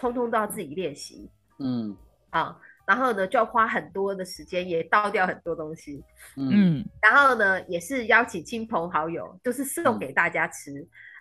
[SPEAKER 4] 通通都要自己练习，嗯，啊，然后呢就要花很多的时间，也倒掉很多东西，嗯，然后呢也是邀请亲朋好友，就是送给大家吃，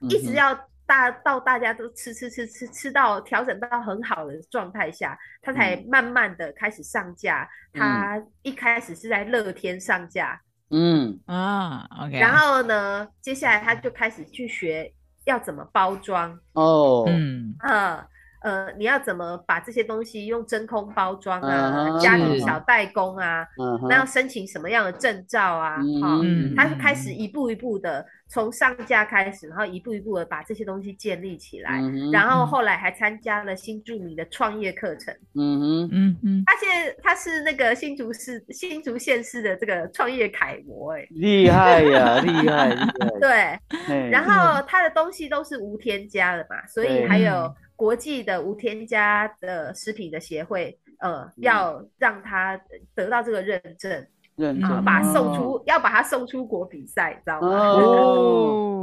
[SPEAKER 4] 一直要大到大家都吃吃吃吃吃到调整到很好的状态下，他才慢慢的开始上架。他一开始是在乐天上架，嗯。啊，OK，然后呢接下来他就开始去学。要怎么包装。哦？嗯。啊呃，你要怎么把这些东西用真空包装啊？家里小代工啊？那要申请什么样的证照啊？好，他是开始一步一步的从上架开始，然后一步一步的把这些东西建立起来，然后后来还参加了新著名的创业课程。嗯嗯嗯哼，他现在他是那个新竹市新竹县市的这个创业楷模，哎，
[SPEAKER 1] 厉害呀，厉害！
[SPEAKER 4] 对，然后他的东西都是无添加的嘛，所以还有。国际的无添加的食品的协会，呃，要让他得到这个认证，
[SPEAKER 1] 认证，
[SPEAKER 4] 把送出，要把他送出国比赛，知道吗？哦，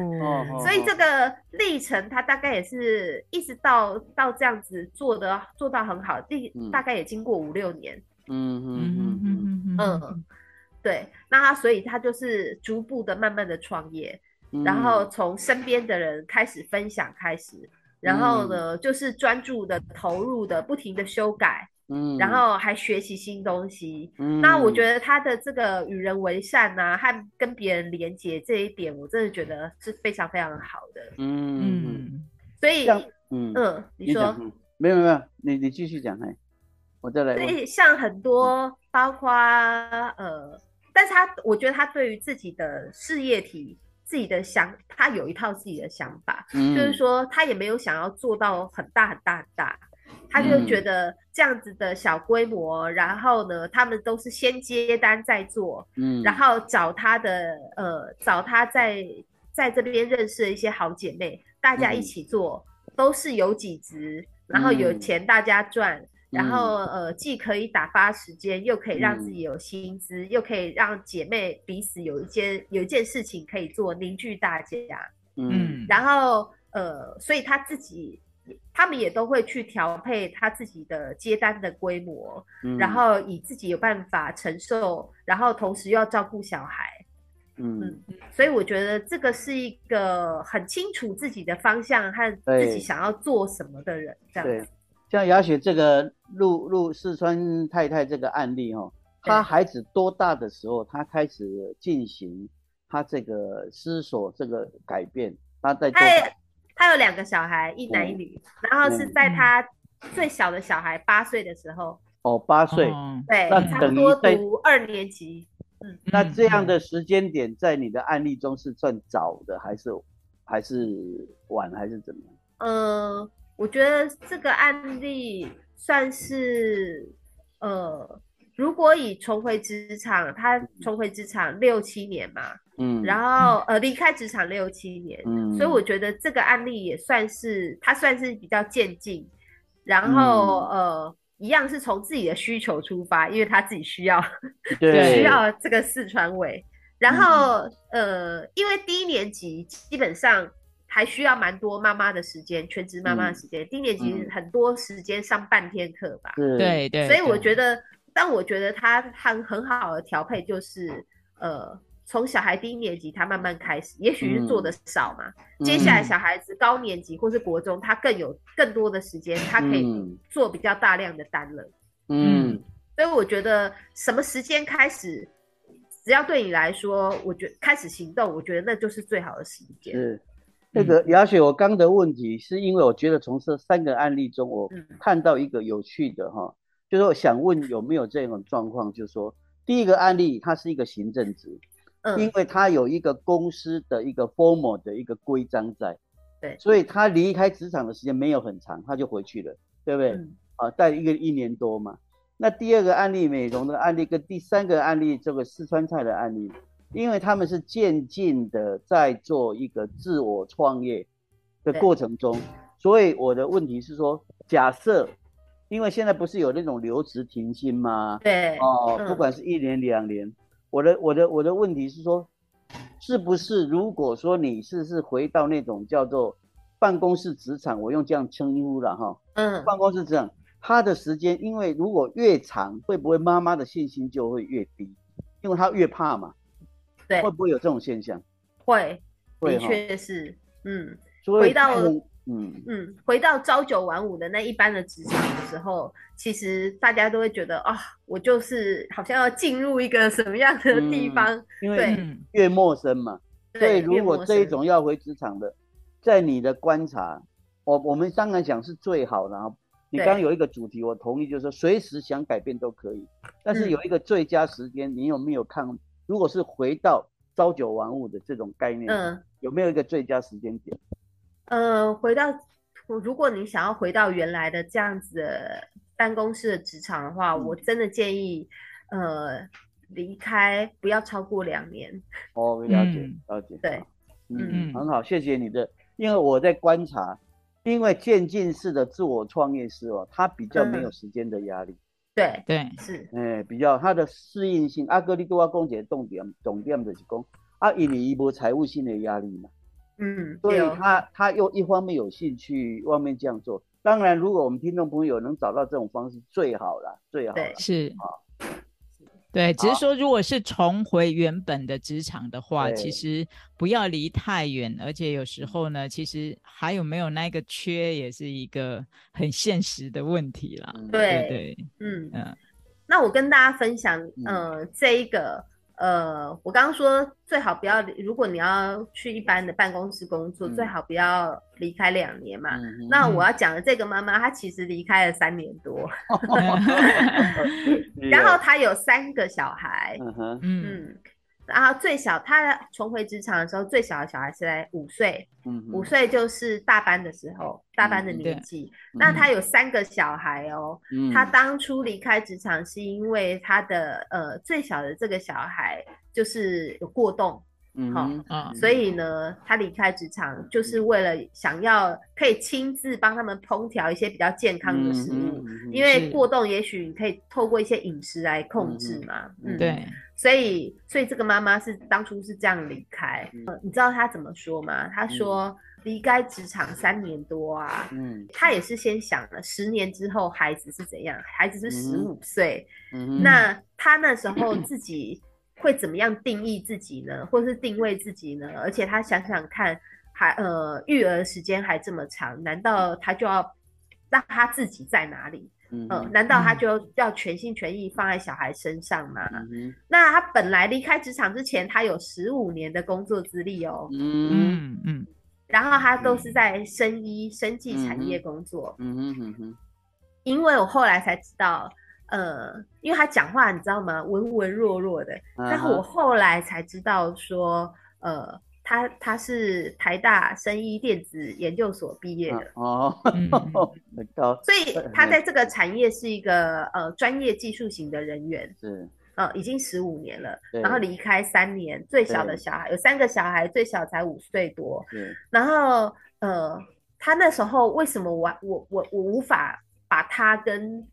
[SPEAKER 4] 所以这个历程，他大概也是一直到到这样子做的，做到很好，第大概也经过五六年。嗯嗯嗯嗯嗯，对，那他所以他就是逐步的、慢慢的创业，然后从身边的人开始分享开始。然后呢，就是专注的、投入的、不停的修改，嗯，然后还学习新东西。嗯，那我觉得他的这个与人为善呐，和跟别人连接这一点，我真的觉得是非常非常好的。嗯，所以，嗯嗯，你说，
[SPEAKER 1] 没有没有，你你继续讲，哎，我再来。
[SPEAKER 4] 所以像很多，包括呃，但是他我觉得他对于自己的事业体。自己的想，他有一套自己的想法，就是说他也没有想要做到很大很大很大，他就觉得这样子的小规模，然后呢，他们都是先接单再做，嗯，然后找他的呃，找他在在这边认识的一些好姐妹，大家一起做，都是有几值，然后有钱大家赚。然后呃，既可以打发时间，又可以让自己有薪资，又可以让姐妹彼此有一件有一件事情可以做，凝聚大家。嗯，然后呃，所以他自己他们也都会去调配他自己的接单的规模，然后以自己有办法承受，然后同时又要照顾小孩。嗯，所以我觉得这个是一个很清楚自己的方向和自己想要做什么的人，这样子。
[SPEAKER 1] 像雅雪这个陆陆四川太太这个案例哦，她孩子多大的时候，她开始进行她这个思索这个改变？她在
[SPEAKER 4] 她她有两个小孩，一男一女，然后是在她最小的小孩八岁的时候。
[SPEAKER 1] 哦，八岁，
[SPEAKER 4] 对，差不多读二年级。
[SPEAKER 1] 嗯，那这样的时间点在你的案例中是算早的，还是还是晚，还是怎么样？
[SPEAKER 4] 嗯。我觉得这个案例算是，呃，如果以重回职场，他重回职场六七年嘛，嗯，然后呃离开职场六七年，嗯，所以我觉得这个案例也算是他算是比较渐进，然后呃，一样是从自己的需求出发，因为他自己需要
[SPEAKER 1] 对
[SPEAKER 4] 需要这个四川委。然后呃，因为低年级基本上还需要蛮多妈妈的时间，全职妈妈的时间。低年级很多时间上半天课吧，
[SPEAKER 1] 是
[SPEAKER 3] 对对，
[SPEAKER 4] 所以我觉
[SPEAKER 3] 得
[SPEAKER 4] 得，但我觉得他很很好的调配就是呃。从小孩低年级，他慢慢开始，也许是做的少嘛。接下来小孩子高年级或是国中，他更有更多的时间，他可以做比较大量的单了。
[SPEAKER 1] 嗯，
[SPEAKER 4] 所以我觉得什么时间开始，只要对你来说，我觉开始行动，我觉得那就是最好的时间。
[SPEAKER 1] 是那个雅雪，我刚的问题是因为我觉得从这三个案例中，我看到一个有趣的哈，就是我想问有没有这种状况，就是说第一个案例，它是一个行政职。因为它有一个公司的一个 formal 的一个规章在，
[SPEAKER 4] 对，
[SPEAKER 1] 所以他离开职场的时间没有很长，他就回去了，对不对？啊，待一个一年多嘛。那第二个案例美容的案例跟第三个案例这个四川菜的案例，因为他们是渐进的在做一个自我创业的过程中，所以我的问题是说，假设，因为现在不是有那种留职停薪吗？
[SPEAKER 4] 对，
[SPEAKER 1] 哦，不管是一年两年。我的我的我的问题是说，是不是如果说你是是回到那种叫做办公室职场，我用这样称呼了哈，嗯，办公室职场，他的时间，因为如果越长，会不会妈妈的信心就会越低，因为他越怕嘛，
[SPEAKER 4] 对，
[SPEAKER 1] 会不会有这种现象？
[SPEAKER 4] 会，的确是，嗯，
[SPEAKER 1] 回
[SPEAKER 4] 到。嗯嗯，回到朝九晚五的那一般的职场的时候，其实大家都会觉得啊，我就是好像要进入一个什么样的地方？
[SPEAKER 1] 因为越陌生嘛。所以如果这一种要回职场的，在你的观察，我我们当然讲是最好的。你刚刚有一个主题，我同意，就是说随时想改变都可以，但是有一个最佳时间，你有没有看？如果是回到朝九晚五的这种概念，嗯，有没有一个最佳时间点？
[SPEAKER 4] 呃，回到如果你想要回到原来的这样子的办公室的职场的话，我真的建议，呃，离开不要超过两年。
[SPEAKER 1] 哦，了解了解。
[SPEAKER 4] 对，
[SPEAKER 1] 嗯，很好，谢谢你的。因为我在观察，因为渐进式的自我创业师哦，他比较没有时间的压力。
[SPEAKER 4] 对
[SPEAKER 3] 对
[SPEAKER 4] 是，
[SPEAKER 1] 哎，比较它的适应性。阿哥，你都要讲解重点，重点就是讲，啊，因为一波财务性的压力嘛。
[SPEAKER 4] 嗯，
[SPEAKER 1] 所以他他又一方面有兴趣，外面这样做。当然，如果我们听众朋友能找到这种方式，最好了，最好了。
[SPEAKER 3] 是啊，对，只是说，如果是重回原本的职场的话，其实不要离太远，而且有时候呢，其实还有没有那个缺，也是一个很现实的问题啦。对对，
[SPEAKER 4] 嗯嗯。那我跟大家分享，呃，这一个。呃，我刚刚说最好不要，如果你要去一般的办公室工作，最好不要离开两年嘛。那我要讲的这个妈妈，她其实离开了三年多，然后她有三个小孩，嗯。然后最小，他重回职场的时候，最小的小孩是在五岁，五岁就是大班的时候，大班的年纪。那他有三个小孩哦，他当初离开职场是因为他的呃最小的这个小孩就是有过动。嗯，好，所以呢，他离开职场就是为了想要可以亲自帮他们烹调一些比较健康的食物，因为过动也许你可以透过一些饮食来控制嘛。
[SPEAKER 3] 嗯，对，
[SPEAKER 4] 所以，所以这个妈妈是当初是这样离开。嗯，你知道她怎么说吗？她说离开职场三年多啊，嗯，她也是先想了十年之后孩子是怎样，孩子是十五岁，嗯，那她那时候自己。会怎么样定义自己呢？或是定位自己呢？而且他想想看，还呃育儿时间还这么长，难道他就要让他自己在哪里？嗯，难道他就要全心全意放在小孩身上吗？那他本来离开职场之前，他有十五年的工作资历哦。嗯嗯，然后他都是在生医、生技产业工作。嗯哼哼哼，因为我后来才知道。呃，因为他讲话你知道吗？文文弱弱的。但是我后来才知道说，呃，他他是台大生医电子研究所毕业的哦，很高。所以他在这个产业是一个呃专业技术型的人员，是呃已经十五年了，然后离开三年，最小的小孩有三个小孩，最小才五岁多。然后呃，他那时候为什么我我我我无法？把他跟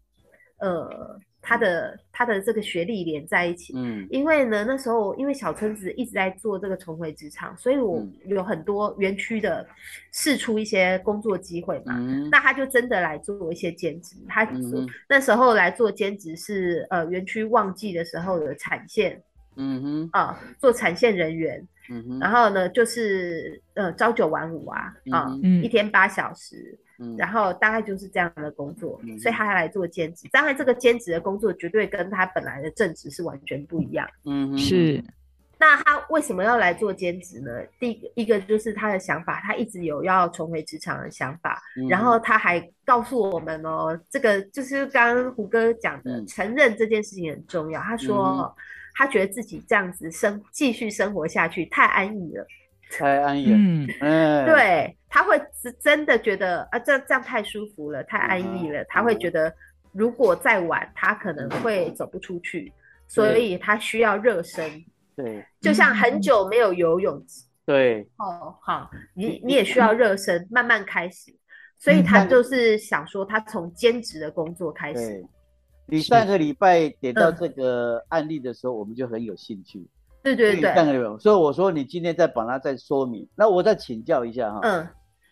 [SPEAKER 4] 呃他的他的这个学历连在一起。嗯，因为呢那时候因为小村子一直在做这个重回职场，所以我有很多园区的试出一些工作机会嘛。嗯，那他就真的来做一些兼职。他那时候来做兼职是呃园区旺季的时候的产线。嗯哼啊，做产线人员。嗯哼，然后呢就是呃朝九晚五啊啊，一天八小时。嗯然后大概就是这样的工作，所以他来做兼职。当然，这个兼职的工作绝对跟他本来的正职是完全不一样。
[SPEAKER 3] 嗯，是。
[SPEAKER 4] 那他为什么要来做兼职呢？第一个就是他的想法，他一直有要重回职场的想法。然后他还告诉我们哦，这个就是刚刚胡哥讲的，承认这件事情很重要。他说，他觉得自己这样子生继续生活下去太安逸了。
[SPEAKER 1] 太安逸，嗯，
[SPEAKER 4] 对，他会是真的觉得啊，这这样太舒服了，太安逸了。他会觉得，如果再晚，他可能会走不出去，所以他需要热身。
[SPEAKER 1] 对，
[SPEAKER 4] 就像很久没有游泳。
[SPEAKER 1] 对，
[SPEAKER 4] 哦，好，你你也需要热身，慢慢开始。所以他就是想说，他从兼职的工作开始。
[SPEAKER 1] 你上个礼拜点到这个案例的时候，我们就很有兴趣。
[SPEAKER 4] 对对对，
[SPEAKER 1] 所以我说你今天再把它再说明，那我再请教一下哈。嗯，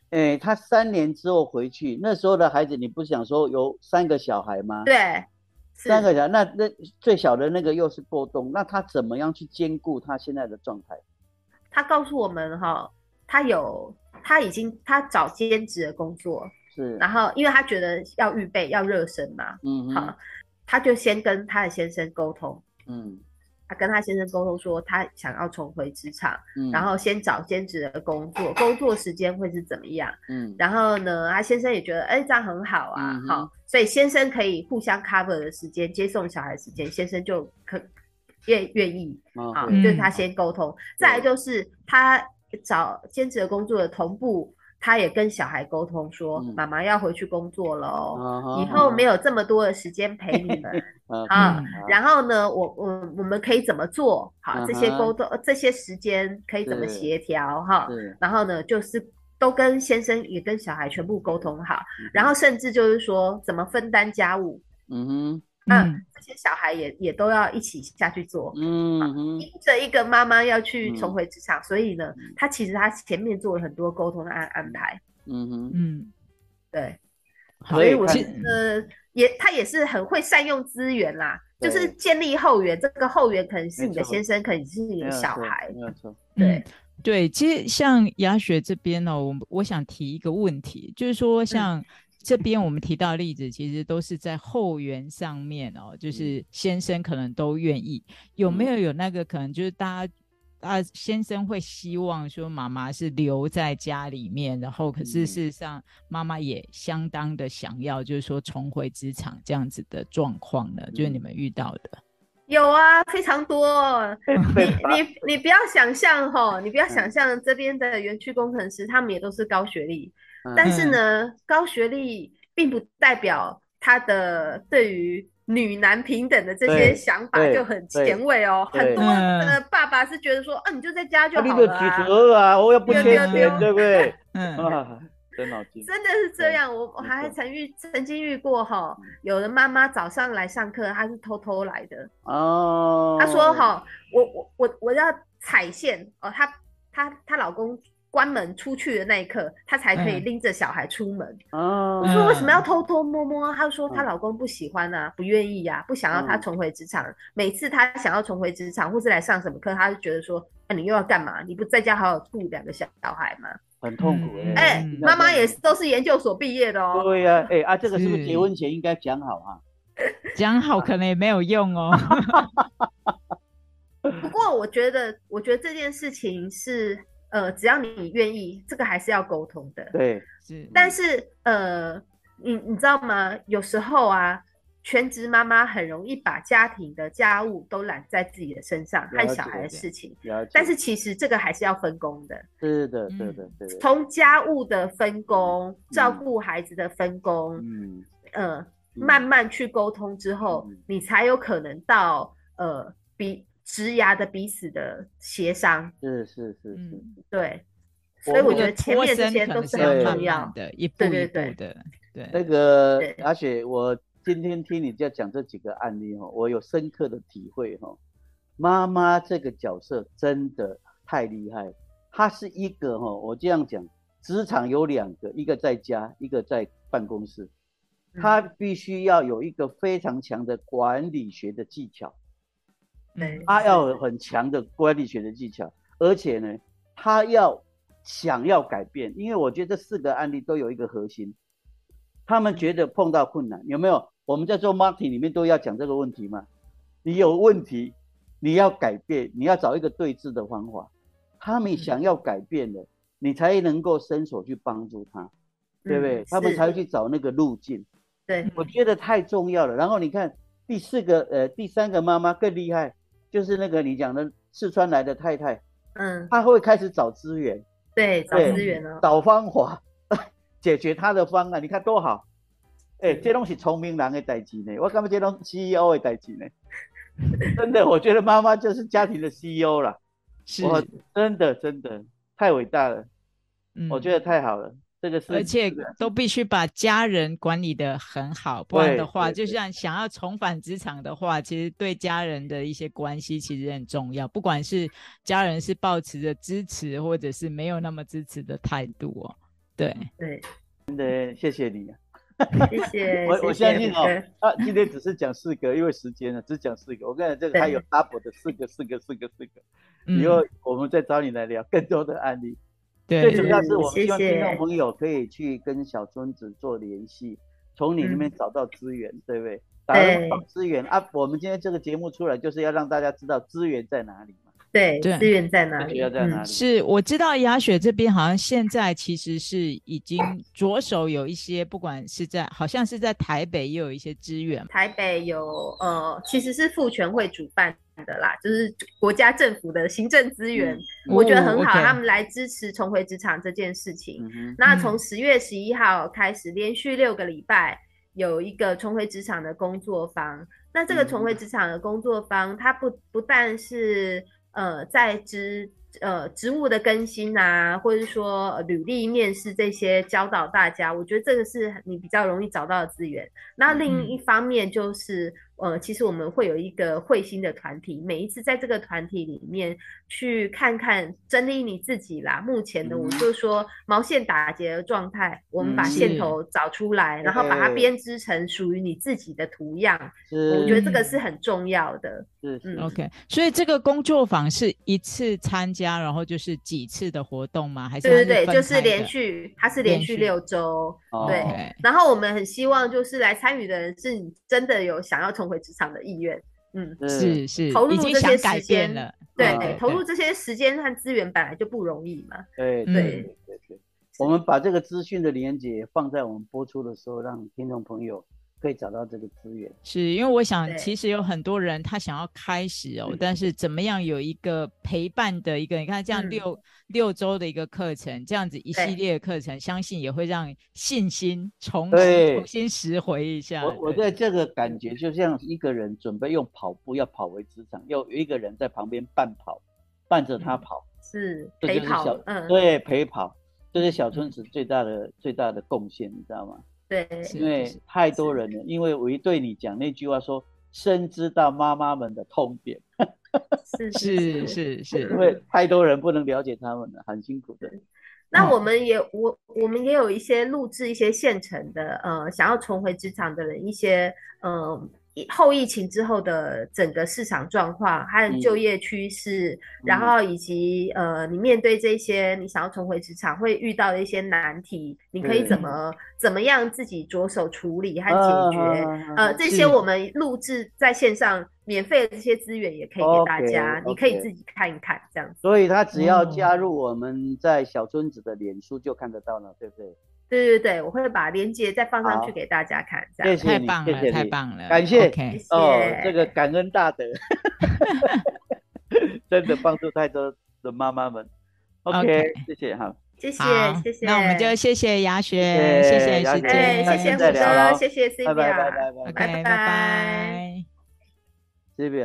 [SPEAKER 1] 哎，他三年之后回去，那时候的孩子，你不是想说有三个小孩吗？
[SPEAKER 4] 对，
[SPEAKER 1] 三个小孩，那那最小的那个又是波动，那他怎么样去兼顾他现在的状态？
[SPEAKER 4] 他告诉我们哈，他有他已经他找兼职的工作，
[SPEAKER 1] 是，
[SPEAKER 4] 然后因为他觉得要预备要热身嘛，嗯，好，他就先跟他的先生沟通，嗯。他跟他先生沟通说，他想要重回职场，嗯然后先找兼职的工作，工作时间会是怎么样？嗯，然后呢，他先生也觉得，哎，这样很好啊，好，所以先生可以互相 cover 的时间，接送小孩时间，先生就可愿愿意，好，就是他先沟通。再来就是他找兼职的工作的同步。他也跟小孩沟通说：“妈妈要回去工作了，以后没有这么多的时间陪你们 啊。然后呢，我我我们可以怎么做？好，这些沟通这些时间可以怎么协调？哈，然后呢，就是都跟先生也跟小孩全部沟通好，然后甚至就是说怎么分担家务。嗯哼。”嗯，这些小孩也也都要一起下去做。嗯，因着一个妈妈要去重回职场，所以呢，他其实他前面做了很多沟通的安安排。嗯哼，嗯，对，所以我觉得也他也是很会善用资源啦，就是建立后援。这个后援可能是你的先生，可能是你的小孩。
[SPEAKER 1] 没有错，
[SPEAKER 4] 对
[SPEAKER 3] 对。其实像雅雪这边呢，我我想提一个问题，就是说像。这边我们提到例子，其实都是在后援上面哦，就是先生可能都愿意，有没有有那个可能，就是大家啊，先生会希望说妈妈是留在家里面，然后可是事实上妈妈也相当的想要，就是说重回职场这样子的状况呢？就是你们遇到的
[SPEAKER 4] 有啊，非常多。你你你不要想象哈，你不要想象这边的园区工程师，他们也都是高学历。但是呢，高学历并不代表他的对于女男平等的这些想法就很前卫哦。很多的爸爸是觉得说，啊，你就在家就好了
[SPEAKER 1] 啊，我又不缺钱，对不对？嗯，真
[SPEAKER 4] 的是这样。我我还曾遇曾经遇过哈，有的妈妈早上来上课，她是偷偷来的哦。她说哈，我我我我要踩线哦，她她她老公。关门出去的那一刻，她才可以拎着小孩出门。哦，我说为什么要偷偷摸摸？她说她老公不喜欢啊，不愿意呀，不想要她重回职场。每次她想要重回职场，或是来上什么课，她就觉得说，那你又要干嘛？你不在家好好顾两个小小孩吗？
[SPEAKER 1] 很痛苦
[SPEAKER 4] 哎。妈妈也是都是研究所毕业的哦。
[SPEAKER 1] 对呀，哎啊，这个是不是结婚前应该讲好啊？
[SPEAKER 3] 讲好可能也没有用哦。
[SPEAKER 4] 不过我觉得，我觉得这件事情是。呃，只要你愿意，这个还是要沟通的。
[SPEAKER 1] 对，
[SPEAKER 3] 是。
[SPEAKER 4] 但是，呃，你你知道吗？有时候啊，全职妈妈很容易把家庭的家务都揽在自己的身上，和小孩的事情。但是其实这个还是要分工的。
[SPEAKER 1] 是的，对的，对的。
[SPEAKER 4] 从家务的分工、照顾孩子的分工，嗯，呃，慢慢去沟通之后，你才有可能到呃比。职牙的彼此的协商，
[SPEAKER 1] 是是是是，
[SPEAKER 4] 对，所以我觉得前面这些都
[SPEAKER 3] 是
[SPEAKER 4] 很
[SPEAKER 3] 重
[SPEAKER 4] 要
[SPEAKER 3] 的，一步一步的。对，
[SPEAKER 1] 那个而且我今天听你在讲这几个案例哈，我有深刻的体会哈。妈妈这个角色真的太厉害，她是一个哈，我这样讲，职场有两个，一个在家，一个在办公室，她必须要有一个非常强的管理学的技巧，
[SPEAKER 4] 对，
[SPEAKER 1] 她要有很强的管理学的技巧，而且呢，他要想要改变，因为我觉得这四个案例都有一个核心，他们觉得碰到困难，有没有？我们在做 marketing 里面都要讲这个问题嘛，你有问题。你要改变，你要找一个对峙的方法。他们想要改变的，你才能够伸手去帮助他，对不对？他们才会去找那个路径。
[SPEAKER 4] 对，
[SPEAKER 1] 我觉得太重要了。然后你看第四个，呃，第三个妈妈更厉害，就是那个你讲的四川来的太太，
[SPEAKER 4] 嗯，
[SPEAKER 1] 她会开始找资源，
[SPEAKER 4] 对，找资源哦，
[SPEAKER 1] 找方法 解决他的方案。你看多好，哎，这东西聪明人的代志呢，我感觉这东 CEO 的代志呢。真的，我觉得妈妈就是家庭的 CEO 了，
[SPEAKER 3] 是，
[SPEAKER 1] 真的真的太伟大了，嗯，我觉得太好了，这个是，
[SPEAKER 3] 而且都必须把家人管理的很好，不然的话，就像想要重返职场的话，其实对家人的一些关系其实很重要，不管是家人是抱持着支持，或者是没有那么支持的态度哦，对
[SPEAKER 4] 对，
[SPEAKER 1] 真的谢谢你。
[SPEAKER 4] 谢谢，
[SPEAKER 1] 我我相信哦，啊，今天只是讲四个，因为时间呢，只讲四个。我跟你讲，这个还有 double 的四个，四个，四个，四个。以后我们再找你来聊更多的案例。
[SPEAKER 3] 对，
[SPEAKER 1] 最主要是我们希望听众朋友可以去跟小孙子做联系，从你那边找到资源，对不对？找到资源啊！我们今天这个节目出来，就是要让大家知道资源在哪里。
[SPEAKER 4] 对，资源在哪里？
[SPEAKER 3] 是，我知道雅雪这边好像现在其实是已经着手有一些，不管是在好像是在台北也有一些资源。
[SPEAKER 4] 台北有呃，其实是妇权会主办的啦，就是国家政府的行政资源，我觉得很好，他们来支持重回职场这件事情。那从十月十一号开始，连续六个礼拜有一个重回职场的工作坊。那这个重回职场的工作坊，它不不但是呃，在职呃职务的更新啊，或者说履历面试这些教导大家，我觉得这个是你比较容易找到的资源。那另一方面就是。呃，其实我们会有一个会心的团体，每一次在这个团体里面去看看整理你自己啦。目前的我就说毛线打结的状态，我们把线头找出来，然后把它编织成属于你自己的图样。我觉得这个是很重要的。
[SPEAKER 1] 嗯,嗯
[SPEAKER 3] ，OK。所以这个工作坊是一次参加，然后就是几次的活动吗？还是
[SPEAKER 4] 对对对，就是连续，它是连续六周。对。然后我们很希望就是来参与的人是你真的有想要从回职场的意愿，嗯，
[SPEAKER 3] 是是，
[SPEAKER 4] 投入这些时
[SPEAKER 3] 间了，
[SPEAKER 4] 对，投入这些时间和资源本来就不容易嘛，
[SPEAKER 1] 对对对对，我们把这个资讯的连接放在我们播出的时候，让听众朋友。可以找到这个资源，
[SPEAKER 3] 是因为我想，其实有很多人他想要开始哦，但是怎么样有一个陪伴的一个，你看这样六六周的一个课程，这样子一系列的课程，相信也会让信心重重新拾回一下。
[SPEAKER 1] 我我在这个感觉就像一个人准备用跑步要跑回职场，要有一个人在旁边伴跑，伴着他跑，
[SPEAKER 4] 是陪跑，嗯，
[SPEAKER 1] 对，陪跑，这是小村子最大的最大的贡献，你知道吗？
[SPEAKER 4] 对，
[SPEAKER 1] 因为太多人了。因为我一对你讲那句话说，深知道妈妈们的痛点，
[SPEAKER 3] 是是是是，
[SPEAKER 1] 因为太多人不能了解他们了，很辛苦的。
[SPEAKER 4] 那我们也我我们也有一些录制一些现成的，呃，想要重回职场的人一些，嗯。后疫情之后的整个市场状况，还有就业趋势，然后以及呃，你面对这些你想要重回职场会遇到的一些难题，你可以怎么怎么样自己着手处理和解决？呃，这些我们录制在线上免费的这些资源也可以给大家，你可以自己看一看这样子。
[SPEAKER 1] 所以他只要加入我们在小村子的脸书就看得到了，对不对？
[SPEAKER 4] 对对对，我会把链接再放上去给大家看，这样。
[SPEAKER 3] 太棒了，太棒了，
[SPEAKER 1] 感谢。
[SPEAKER 4] 哦，
[SPEAKER 1] 这个感恩大德 真的帮助太多的妈妈们。OK，谢谢哈，
[SPEAKER 4] 谢谢谢谢，
[SPEAKER 3] 那我们就谢谢雅雪，谢谢
[SPEAKER 1] 雅
[SPEAKER 4] 雪，谢谢胡哥，谢谢 C B，拜
[SPEAKER 1] 拜拜
[SPEAKER 3] 拜拜。拜
[SPEAKER 1] ，C B，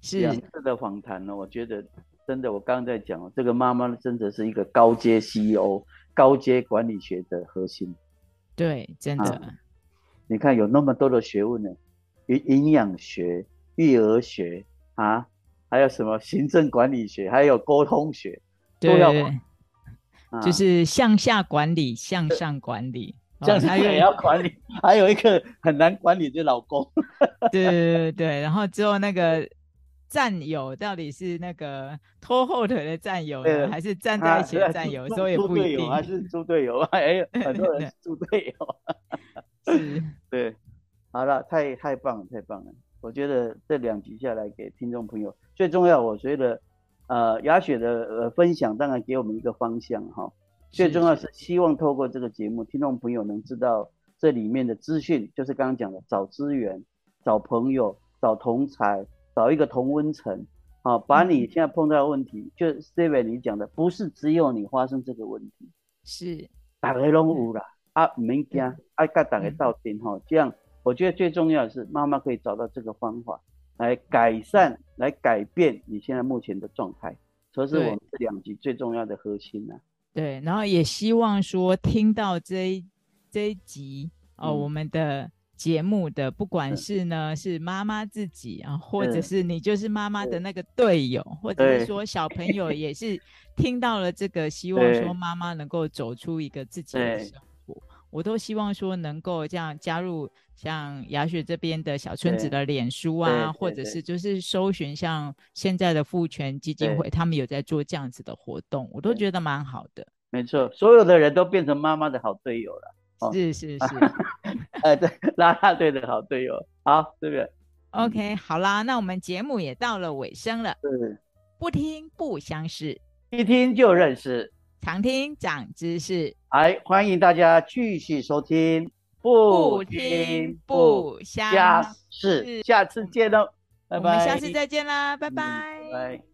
[SPEAKER 3] 是。
[SPEAKER 1] 两次的访谈呢，我觉得真的，我刚刚在讲，这个妈妈真的是一个高阶 CEO、高阶管理学的核心。
[SPEAKER 3] 对，真的。
[SPEAKER 1] 你看有那么多的学问呢，营营养学、育儿学啊，还有什么行政管理学，还有沟通学，都要
[SPEAKER 3] 就是向下管理、向上管理，
[SPEAKER 1] 向上也要管理。还有一个很难管理的老公。
[SPEAKER 3] 对对对对，然后之后那个。战友到底是那个拖后腿的战友呢，还是站在一起的战友？所以不一定。
[SPEAKER 1] 还是猪队友，还有很多人 猪队友。
[SPEAKER 3] 是，
[SPEAKER 1] 对，好了，太太棒了，太棒了！我觉得这两集下来，给听众朋友最重要，我觉得，呃，雅雪的呃分享当然给我们一个方向哈。最重要是希望透过这个节目，听众朋友能知道这里面的资讯，就是刚刚讲的找资源、找朋友、找同才。找一个同温层，啊，把你现在碰到的问题，就 Steven 你讲的，不是只有你发生这个问题，
[SPEAKER 3] 是。
[SPEAKER 1] 大家拢有啦，啊，唔免惊，啊，甲大家到顶哈，这样我觉得最重要的是妈妈可以找到这个方法来改善、来改变你现在目前的状态，这是我们这两集最重要的核心呐。
[SPEAKER 3] 对，然后也希望说听到这一这一集哦，我们的。节目的不管是呢是妈妈自己啊，或者是你就是妈妈的那个队友，或者是说小朋友也是听到了这个，希望说妈妈能够走出一个自己的生活，我都希望说能够这样加入像雅雪这边的小村子的脸书啊，或者是就是搜寻像现在的父权基金会，他们有在做这样子的活动，我都觉得蛮好的。
[SPEAKER 1] 没错，所有的人都变成妈妈的好队友了。
[SPEAKER 3] 是是是，
[SPEAKER 1] 哎对，拉拉队的好队友，好对不对
[SPEAKER 3] ？OK，好啦，那我们节目也到了尾声了。
[SPEAKER 1] 是，
[SPEAKER 3] 不听不相识，
[SPEAKER 1] 一听就认识，
[SPEAKER 3] 常听长知识。
[SPEAKER 1] 哎，欢迎大家继续收听，
[SPEAKER 3] 不听不相识，
[SPEAKER 1] 下次见喽，拜拜。
[SPEAKER 3] 我们下次再见啦，拜拜。
[SPEAKER 1] 拜。